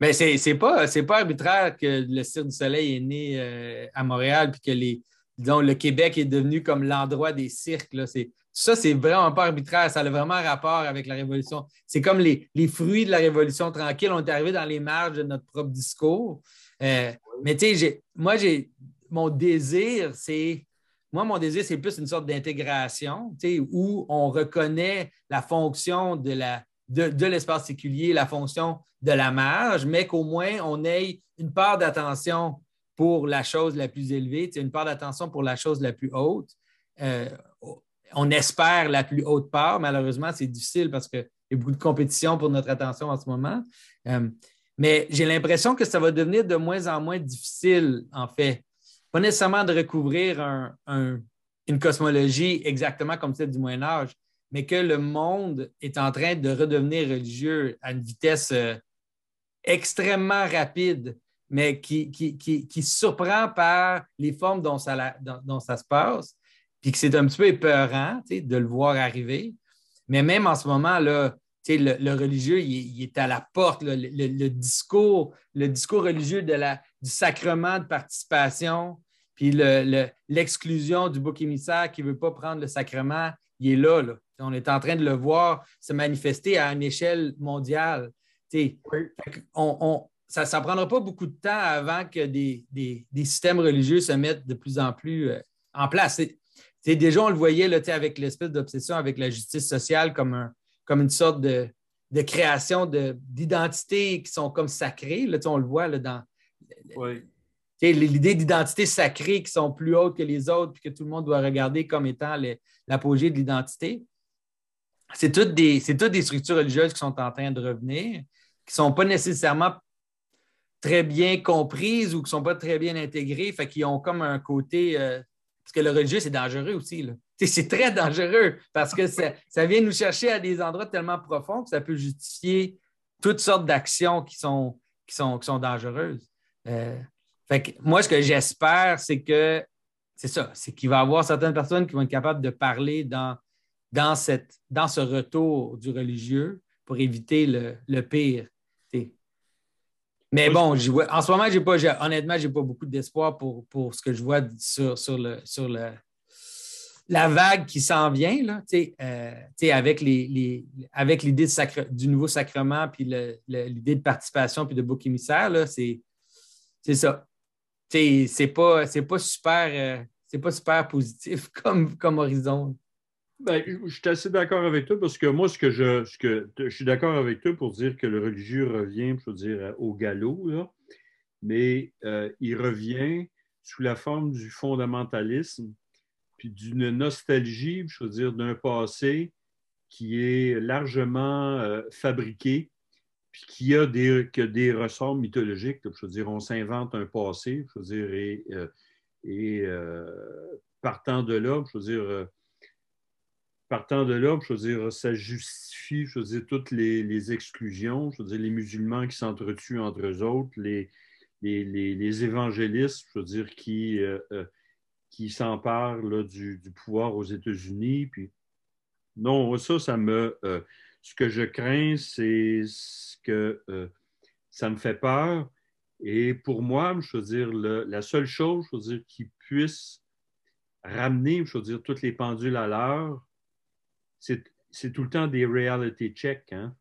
Mais c'est pas, pas arbitraire que le Cirque du Soleil est né euh, à Montréal puis que les, le Québec est devenu comme l'endroit des cirques. Là. Ça, c'est vraiment pas arbitraire. Ça a vraiment rapport avec la Révolution. C'est comme les, fruits de la Révolution tranquille. On est arrivé dans les marges de notre propre discours. Euh, mais tu sais, moi, j'ai mon désir, c'est. Moi, mon désir, c'est plus une sorte d'intégration, où on reconnaît la fonction de l'espace séculier, la fonction de la marge, mais qu'au moins on ait une part d'attention pour la chose la plus élevée, une part d'attention pour la chose la plus haute. Euh, on espère la plus haute part. Malheureusement, c'est difficile parce qu'il y a beaucoup de compétition pour notre attention en ce moment. Euh, mais j'ai l'impression que ça va devenir de moins en moins difficile, en fait. Pas nécessairement de recouvrir une cosmologie exactement comme celle du Moyen Âge, mais que le monde est en train de redevenir religieux à une vitesse euh, extrêmement rapide, mais qui, qui, surprend par les formes dont ça, dont, ça se passe, puis que c'est un petit peu épeurant de le voir arriver. Mais même en ce moment, là, le, le religieux, il, est à la porte. le, discours, le discours religieux de la, du sacrement de participation, puis l'exclusion du bouc émissaire qui ne veut pas prendre le sacrement, il est là, là. On est en train de le voir se manifester à une échelle mondiale. On, ça ne prendra pas beaucoup de temps avant que des, systèmes religieux se mettent de plus en plus euh, en place. déjà, on le voyait là, avec l'espèce d'obsession avec la justice sociale comme, un, comme une sorte de, création d'identités qui sont comme sacrées. Là, on le voit là, dans, l'idée d'identité sacrée qui sont plus hautes que les autres, puis que tout le monde doit regarder comme étant l'apogée de l'identité. C'est toutes, des, toutes des structures religieuses qui sont en train de revenir, qui ne sont pas nécessairement très bien comprises ou qui ne sont pas très bien intégrées, fait qu'ils ont comme un côté. Euh, parce que le religieux, c'est dangereux aussi. C'est très dangereux parce que ça, vient nous chercher à des endroits tellement profonds que ça peut justifier toutes sortes d'actions qui sont, qui, sont, qui sont dangereuses. Euh, fait moi, ce que j'espère, c'est que c'est ça, c'est qu'il va y avoir certaines personnes qui vont être capables de parler dans, dans, cette, dans ce retour du religieux pour éviter le, pire. Mais bon, en ce moment, j'ai pas, honnêtement, je n'ai pas beaucoup d'espoir pour, pour, ce que je vois sur, sur, le, sur le, la vague qui s'en vient, là, euh, avec, les, avec l'idée du nouveau sacrement, puis l'idée de participation, puis de bouc émissaire, c'est, ça. C'est pas, pas super. Euh, c'est pas super positif comme, comme horizon. Ben, je suis assez d'accord avec toi parce que moi, ce que je, ce que, je suis d'accord avec toi pour dire que le religieux revient, dire, au galop, là, mais euh, il revient sous la forme du fondamentalisme puis d'une nostalgie, je veux dire, d'un passé qui est largement euh, fabriqué, puis qui a des, que des ressorts mythologiques. je veux dire, on s'invente un passé, je veux dire, et, euh, et partant de là, je veux dire, partant de là, je veux dire, ça justifie, je veux dire, toutes les, exclusions, je veux dire, les musulmans qui s'entretuent entre eux autres, les, les, évangélistes, je veux dire, qui, euh, euh, qui s'emparent du, du, pouvoir aux États-Unis. Puis, non, ça, ça me. Euh, ce que je crains, c'est ce que ça me fait peur. Et pour moi, je veux dire, la seule chose, qui puisse ramener, je veux dire, toutes les pendules à l'heure, c'est tout le temps des reality checks. Hein?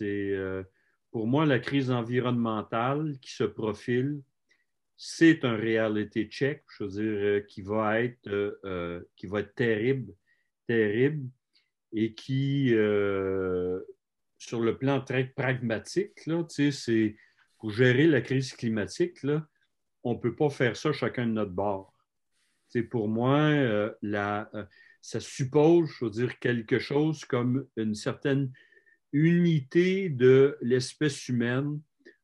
Euh, pour moi, la crise environnementale qui se profile, c'est un reality check, je veux dire, euh, qui, va être, euh, qui va être terrible, terrible, et qui, sur le plan très pragmatique, c'est pour gérer la crise climatique, on ne peut pas faire ça chacun de notre bord. C'est pour moi, la, ça suppose, je veux dire, quelque chose comme une certaine unité de l'espèce humaine,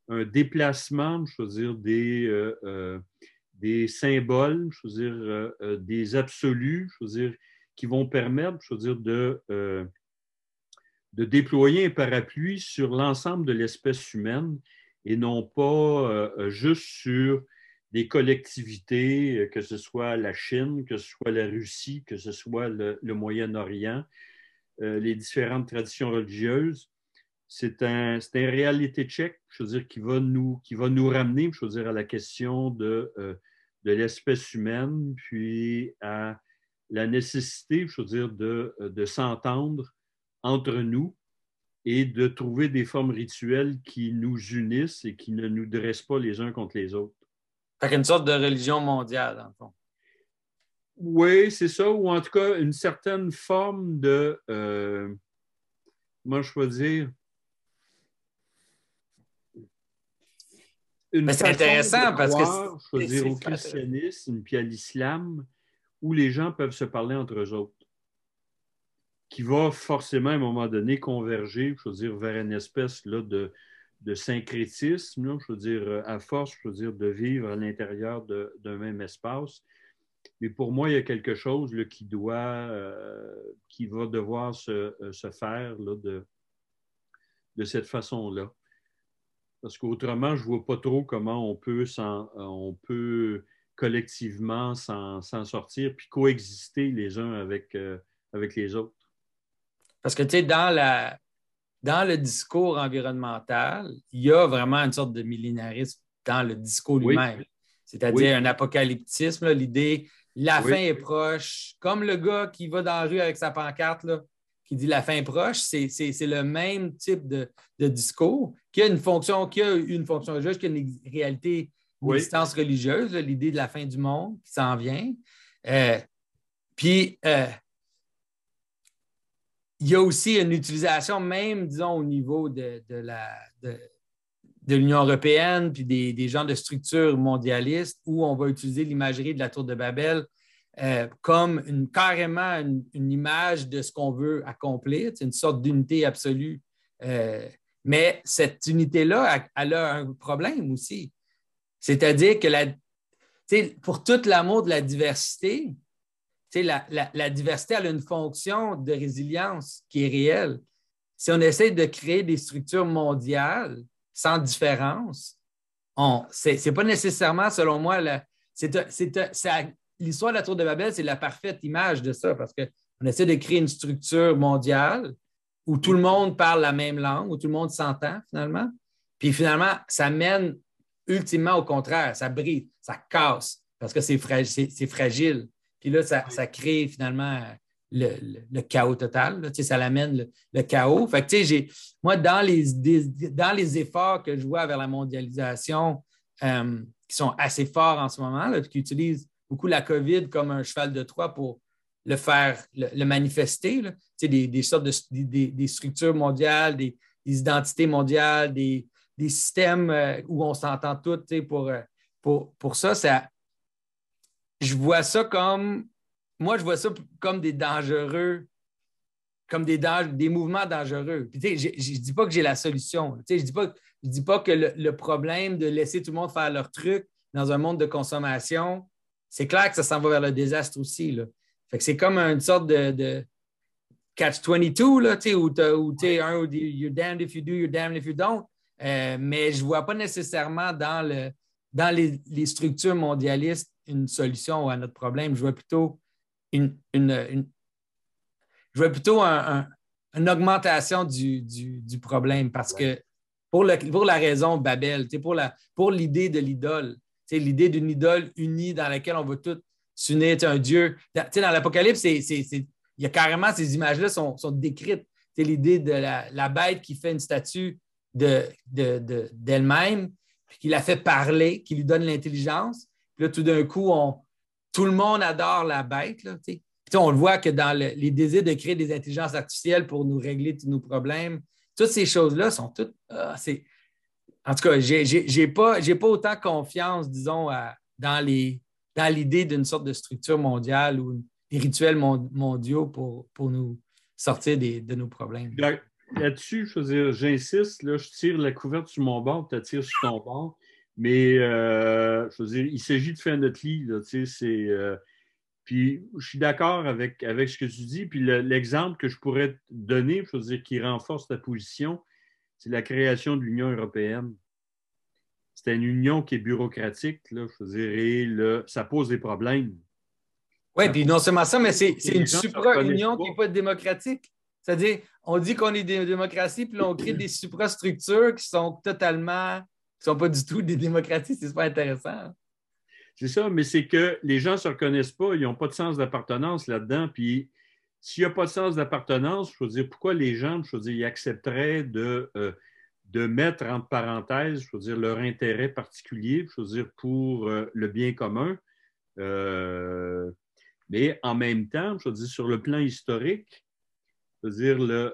un déplacement, je veux dire, des, euh, euh, des symboles, je euh, des absolus, je veux dire, qui vont permettre, je veux dire, de, de déployer un parapluie sur l'ensemble de l'espèce humaine et non pas juste sur des collectivités, que ce soit la Chine, que ce soit la Russie, que ce soit le, Moyen-Orient, les différentes traditions religieuses. C'est un, un réalité check, je veux dire, qui va nous, qui va nous ramener, je veux dire, à la question de, euh, de l'espèce humaine, puis à la nécessité, je veux dire, de, de s'entendre entre nous et de trouver des formes rituelles qui nous unissent et qui ne nous dressent pas les uns contre les autres. Fait une sorte de religion mondiale, le fond. Oui, c'est ça, ou en tout cas une certaine forme de. Euh, comment je peux dire? C'est intéressant parce que. Je veux dire au christianisme puis à l'islam où les gens peuvent se parler entre eux autres. Qui va forcément à un moment donné converger, je veux dire, vers une espèce là, de, de syncrétisme, je veux dire, euh, à force, je veux dire, de vivre à l'intérieur d'un même espace. Mais pour moi, il y a quelque chose qui doit, euh, qui va devoir se, euh, faire de, de cette façon-là. Parce qu'autrement, je ne vois pas trop comment on peut, on peut collectivement s'en sortir puis coexister les uns avec, avec les autres. Parce que, tu sais, dans la, dans le discours environnemental, il y a vraiment une sorte de millénarisme dans le discours lui-même. C'est-à-dire un apocalyptisme, l'idée la fin est proche. Comme le gars qui va dans la rue avec sa pancarte, là, qui dit la fin proche, c'est le même type de, discours qui a une fonction, qui a une fonction religieuse, qui a une réalité, une existence religieuse, l'idée de la fin du monde qui s'en vient. Euh, puis, euh, il y a aussi une utilisation, même, disons, au niveau de, la, de l'Union européenne, puis des, des gens de structures mondialistes, où on va utiliser l'imagerie de la Tour de Babel euh, comme carrément une, image de ce qu'on veut accomplir, c'est une sorte d'unité absolue. Euh, mais cette unité-là, elle, a un problème aussi. C'est-à-dire que pour tout l'amour de la diversité, la, diversité a une fonction de résilience qui est réelle. Si on essaie de créer des structures mondiales sans différence, ce n'est pas nécessairement, selon moi, c'est l'histoire de la Tour de Babel, c'est la parfaite image de ça parce qu'on essaie de créer une structure mondiale où tout le monde parle la même langue, où tout le monde s'entend finalement. Puis finalement, ça mène ultimement au contraire, ça brise, ça casse parce que c'est fragile. Puis là, ça, crée finalement le, chaos total. ça l'amène le, chaos. Fait que, moi, dans les, dans les efforts que je vois vers la mondialisation, euh, qui sont assez forts en ce moment, qui utilisent beaucoup la COVID comme un cheval de Troie pour le faire, le, manifester. Des, sortes de des, structures mondiales, des, identités mondiales, des, systèmes euh, où on s'entend tous pour, euh, pour, pour ça, ça. Je vois ça comme. Moi, je vois ça comme des dangereux, comme des, des mouvements dangereux. je ne dis pas que j'ai la solution. Je ne dis, pas, dis pas que le, le, problème de laisser tout le monde faire leur truc dans un monde de consommation, c'est clair que ça s'en va vers le désastre aussi. Là. Fait que c'est comme une sorte de, catch-22, là, où tu es un, you're damned if you do, you're damned if you don't. Euh, mais je ne vois pas nécessairement dans, le, dans les, structures mondialistes une solution à notre problème. Je vois plutôt une, je vois plutôt une augmentation du, problème parce que pour, pour la raison Babel, pour, la, pour l'idée de l'idole, l'idée d'une idole unie dans laquelle on va tous s'unir, un Dieu. Dans, l'Apocalypse, il y a carrément ces images-là sont, sont décrites. L'idée de la, bête qui fait une statue d'elle-même, de, puis qui la fait parler, qui lui donne l'intelligence. Puis là, tout d'un coup, on, tout le monde adore la bête. Là, on le voit que dans les désirs de créer des intelligences artificielles pour nous régler tous nos problèmes, toutes ces choses-là sont toutes. Ah, en tout cas, je n'ai pas, pas autant confiance, disons, dans l'idée d'une sorte de structure mondiale ou des rituels mondiaux pour, nous sortir de nos problèmes. Là-dessus, je veux dire, j'insiste, je tire la couverture sur mon bord, tu tires sur ton bord, mais euh, je veux dire, il s'agit de faire notre lit, c'est... Euh, puis je suis d'accord avec, ce que tu dis. Puis l'exemple que je pourrais donner, je veux dire, qui renforce ta position, c'est la création de l'Union européenne. C'est une union qui est bureaucratique, là, je veux ça pose des problèmes. Oui, puis non seulement ça, mais c'est une supra-union qui n'est pas démocratique. C'est-à-dire, on dit qu'on est des démocraties, puis là, on crée des suprastructures qui sont totalement, qui sont pas du tout des démocraties. C'est pas intéressant. C'est ça, mais c'est que les gens ne se reconnaissent pas, ils n'ont pas de sens d'appartenance là-dedans, puis s'il n'y a pas de sens d'appartenance, je veux dire, pourquoi les gens, accepteraient de, euh, de mettre entre parenthèses, je veux dire, leur intérêt particulier, je veux dire, pour euh, le bien commun? Euh, mais en même temps, je veux dire, sur le plan historique, je veux dire,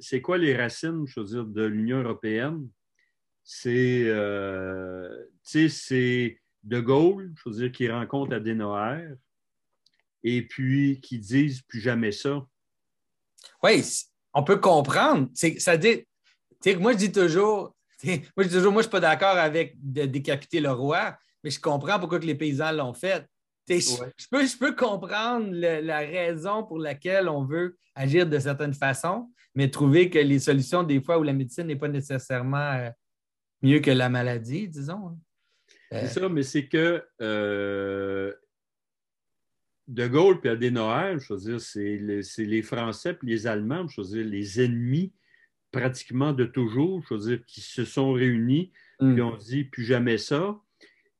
c'est quoi les racines, je veux dire, de l'Union européenne? C'est, c'est De Gaulle, je veux dire, qui rencontre Adenauer, et puis qui disent plus jamais ça. Oui, on peut comprendre. Ça dit, moi, je dis toujours, moi, je dis toujours, moi, je ne suis pas d'accord avec de décapiter le roi, mais je comprends pourquoi que les paysans l'ont fait. Je, peux, je peux comprendre la raison pour laquelle on veut agir de certaines façons, mais trouver que les solutions, des fois, où la médecine n'est pas nécessairement euh, mieux que la maladie, disons. Hein. C'est ça, mais c'est que euh, de Gaulle et Adenauer, je veux dire, c'est les, Français et les Allemands, je veux dire, les ennemis pratiquement de toujours, je veux dire, qui se sont réunis, mm. qui ont dit plus jamais ça,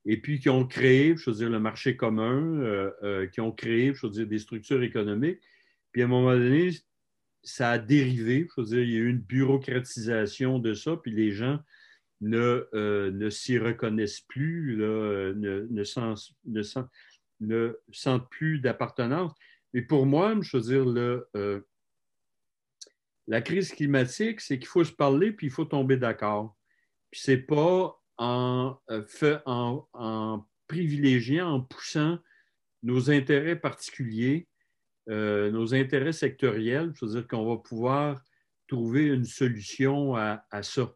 et puis qui ont créé, je veux dire, le marché commun, euh, euh, qui ont créé, je veux dire, des structures économiques. Puis à un moment donné, ça a dérivé, je veux dire, il y a eu une bureaucratisation de ça, puis les gens ne, euh, ne s'y reconnaissent plus, là, ne, ne, ne, sentent plus d'appartenance. Mais pour moi, je veux dire, euh, la crise climatique, c'est qu'il faut se parler puis il faut tomber d'accord. Puis c'est pas en, fait, en, privilégiant, en poussant nos intérêts particuliers, nos intérêts sectoriels, je veux dire qu'on va pouvoir trouver une solution à, ça.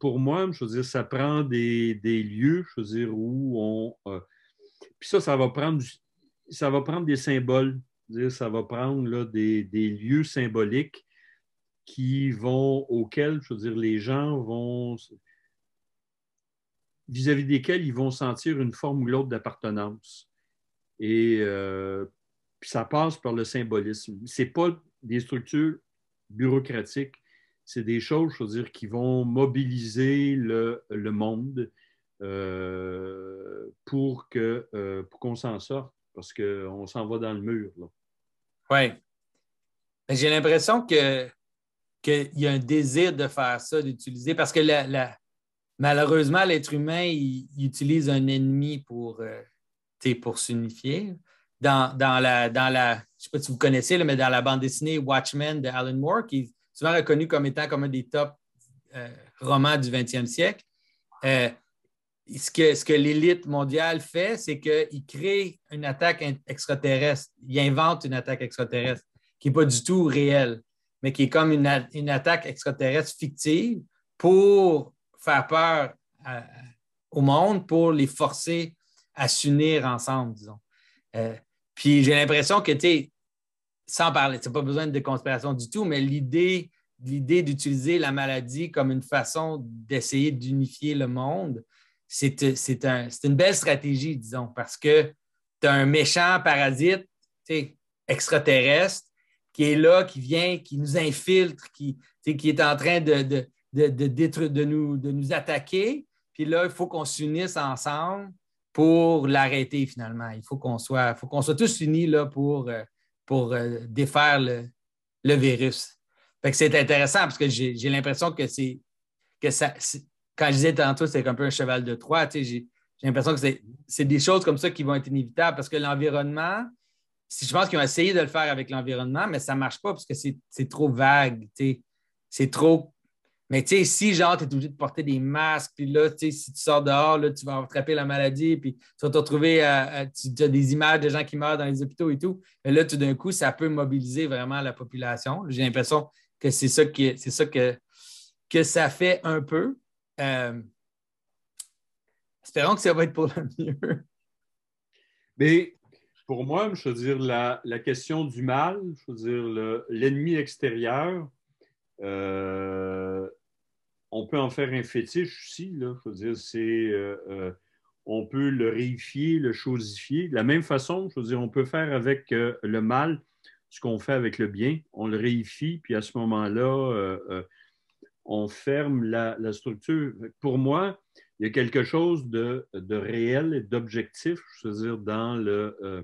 Pour moi, je veux dire, ça prend des, lieux, je où on. Puis ça, ça va prendre, ça va prendre des symboles ça va prendre des, lieux symboliques qui vont, auxquels, je veux dire, les gens vont, vis-à-vis desquels ils vont sentir une forme ou l'autre d'appartenance. Et euh, puis ça passe par le symbolisme. Ce n'est pas des structures bureaucratiques, c'est des choses, je veux dire, qui vont mobiliser le, monde pour qu'on euh, pour qu'on s'en sorte, parce qu'on s'en va dans le mur. Oui. J'ai l'impression que qu'il y a un désir de faire ça, d'utiliser, parce que la, malheureusement, l'être humain, il, utilise un ennemi pour, euh, pour s'unifier. Dans, la, dans la, je ne sais pas si vous connaissez, mais dans la bande dessinée Watchmen de Alan Moore, qui est souvent reconnu comme étant comme un des top euh, romans du 20e siècle, euh, ce que, ce que l'élite mondiale fait, c'est qu'il crée une attaque extraterrestre. Il invente une attaque extraterrestre qui n'est pas du tout réelle, mais qui est comme une, attaque extraterrestre fictive pour faire peur au monde, pour les forcer à s'unir ensemble, disons. Euh, puis j'ai l'impression que, tu sans parler, tu pas besoin de conspiration du tout, mais l'idée l'idée d'utiliser la maladie comme une façon d'essayer d'unifier le monde, c'est une belle stratégie, disons, parce que tu as un méchant parasite extraterrestre qui est là, qui vient, qui nous infiltre, qui, qui est en train de, de, de, nous, de nous attaquer. Puis là, il faut qu'on s'unisse ensemble pour l'arrêter finalement. Il faut qu'on soit, faut qu'on soit tous unis là, pour, euh, pour euh, défaire le, le virus. c'est intéressant parce que j'ai l'impression que c'est que ça, quand je disais tantôt, c'est un peu un cheval de Troie, j'ai l'impression que c'est des choses comme ça qui vont être inévitables parce que l'environnement, je pense qu'ils ont essayé de le faire avec l'environnement, mais ça ne marche pas parce que c'est trop vague. C'est trop. Mais si genre, tu es obligé de porter des masques, puis là, si tu sors dehors, tu vas attraper la maladie, puis tu vas te retrouver à, tu as des images de gens qui meurent dans les hôpitaux et tout. Et là, tout d'un coup, ça peut mobiliser vraiment la population. J'ai l'impression que c'est ça, qui, ça que ça fait un peu. Euh, espérons que ça va être pour le mieux. Mais pour moi, je veux dire, la, question du mal, je veux dire, l'ennemi extérieur, euh, on peut en faire un fétiche aussi. Là, je veux dire, c'est. Euh, on peut le réifier, le chosifier. De la même façon, je veux dire, on peut faire avec le mal ce qu'on fait avec le bien. On le réifie, puis à ce moment-là, on ferme la, structure. Pour moi, il y a quelque chose de, réel et d'objectif, je veux dire, dans la euh,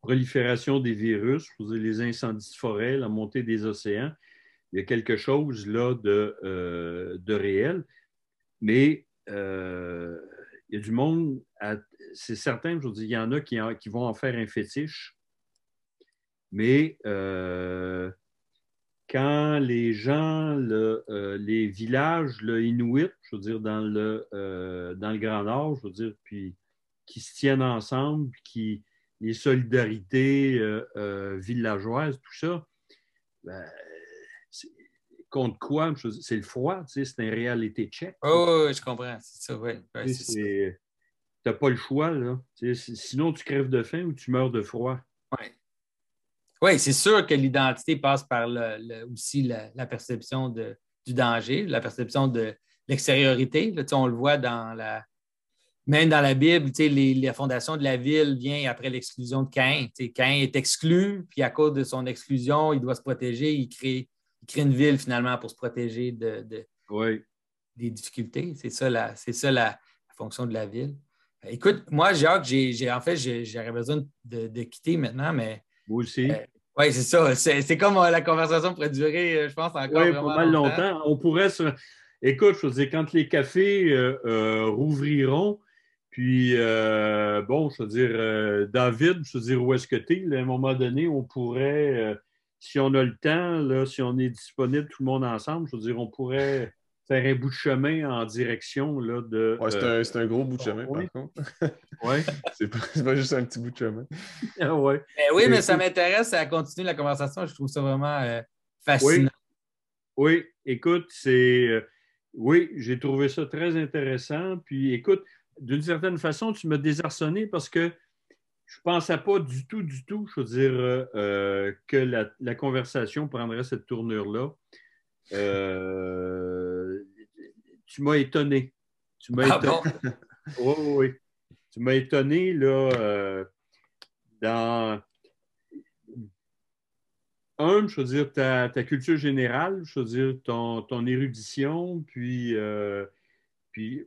prolifération des virus, les incendies de forêt, la montée des océans. Il y a quelque chose là de, euh, réel. Mais euh, il y a du monde, c'est certain, je veux dire, il y en a qui, qui, vont en faire un fétiche. Mais quand les gens, euh, les villages, le Inuit, je veux dire, dans le, euh, dans le Grand Nord, je veux dire, puis qui se tiennent ensemble, qui, les solidarités euh, villageoises, tout ça, ben, contre quoi? C'est le froid, tu sais, c'est une réalité tchèque. Oh, oui, je comprends, c'est ça, oui. tu n'as pas le choix, là. sinon, tu crèves de faim ou tu meurs de froid. Oui. Oui, c'est sûr que l'identité passe par aussi la, perception du danger, la perception de l'extériorité. on le voit dans la. Même dans la Bible, la fondation de la ville vient après l'exclusion de Cain. Cain est exclu, puis à cause de son exclusion, il doit se protéger. Il crée, une ville finalement pour se protéger de, des difficultés. C'est ça, la, ça la, fonction de la ville. Écoute, moi, Jacques, j'ai, en fait, j'aurais besoin de, quitter maintenant, mais moi aussi. Euh, oui, c'est ça. C'est comme euh, la conversation pourrait durer, euh, je pense, encore oui, vraiment mal longtemps. On pourrait se... Écoute, je veux dire, quand les cafés rouvriront, puis, bon, je veux dire, David, je veux dire, où est-ce que tu es? À un moment donné, on pourrait, si on a le temps, là, si on est disponible tout le monde ensemble, je veux dire, on pourrait faire un bout de chemin en direction là, de. Ouais, c'est un, gros bout de chemin, par contre. ouais. c'est pas, juste un petit bout de chemin. Ah ouais. Ben oui, mais ça m'intéresse à continuer la conversation. Je trouve ça vraiment fascinant. Oui. écoute, c'est. oui, j'ai trouvé ça très intéressant. Puis écoute, d'une certaine façon, tu m'as désarçonné parce que je ne pensais pas du tout, du tout, je veux dire, euh, euh, que la, conversation prendrait cette tournure-là. Euh, tu m'as étonné. Tu m'as ah étonné. oui, oui. Tu m'as étonné, là, dans. Un, je veux dire, ta, culture générale, je veux dire, ton, ton érudition, puis, puis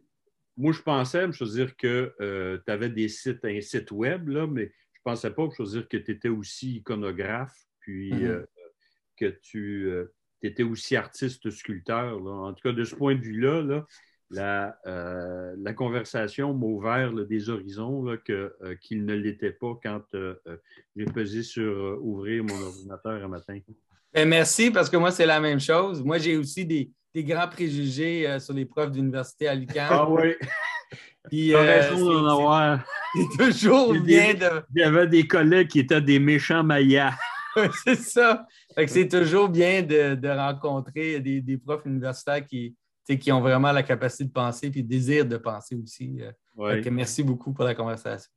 moi, je pensais, je veux dire, que euh, tu avais des sites, un site web, là, mais je ne pensais pas, je veux dire, que tu étais aussi iconographe, puis mm-hmm. euh, que tu euh, étais aussi artiste sculpteur. En tout cas, de ce point de vue-là, la, la, conversation m'a ouvert des horizons qu'il ne l'était pas quand j'ai pesé sur ouvrir mon ordinateur un matin. Ben, merci, parce que moi, c'est la même chose. Moi, j'ai aussi des, des grands préjugés euh, sur les profs d'université à l'UQAM. Ah oui. Puis, euh, c'est toujours bien de. Il y avait des collègues qui étaient des méchants mayas. c'est ça. c'est toujours bien de, rencontrer des, profs universitaires qui, qui ont vraiment la capacité de penser et le désir de penser aussi. Euh. merci beaucoup pour la conversation.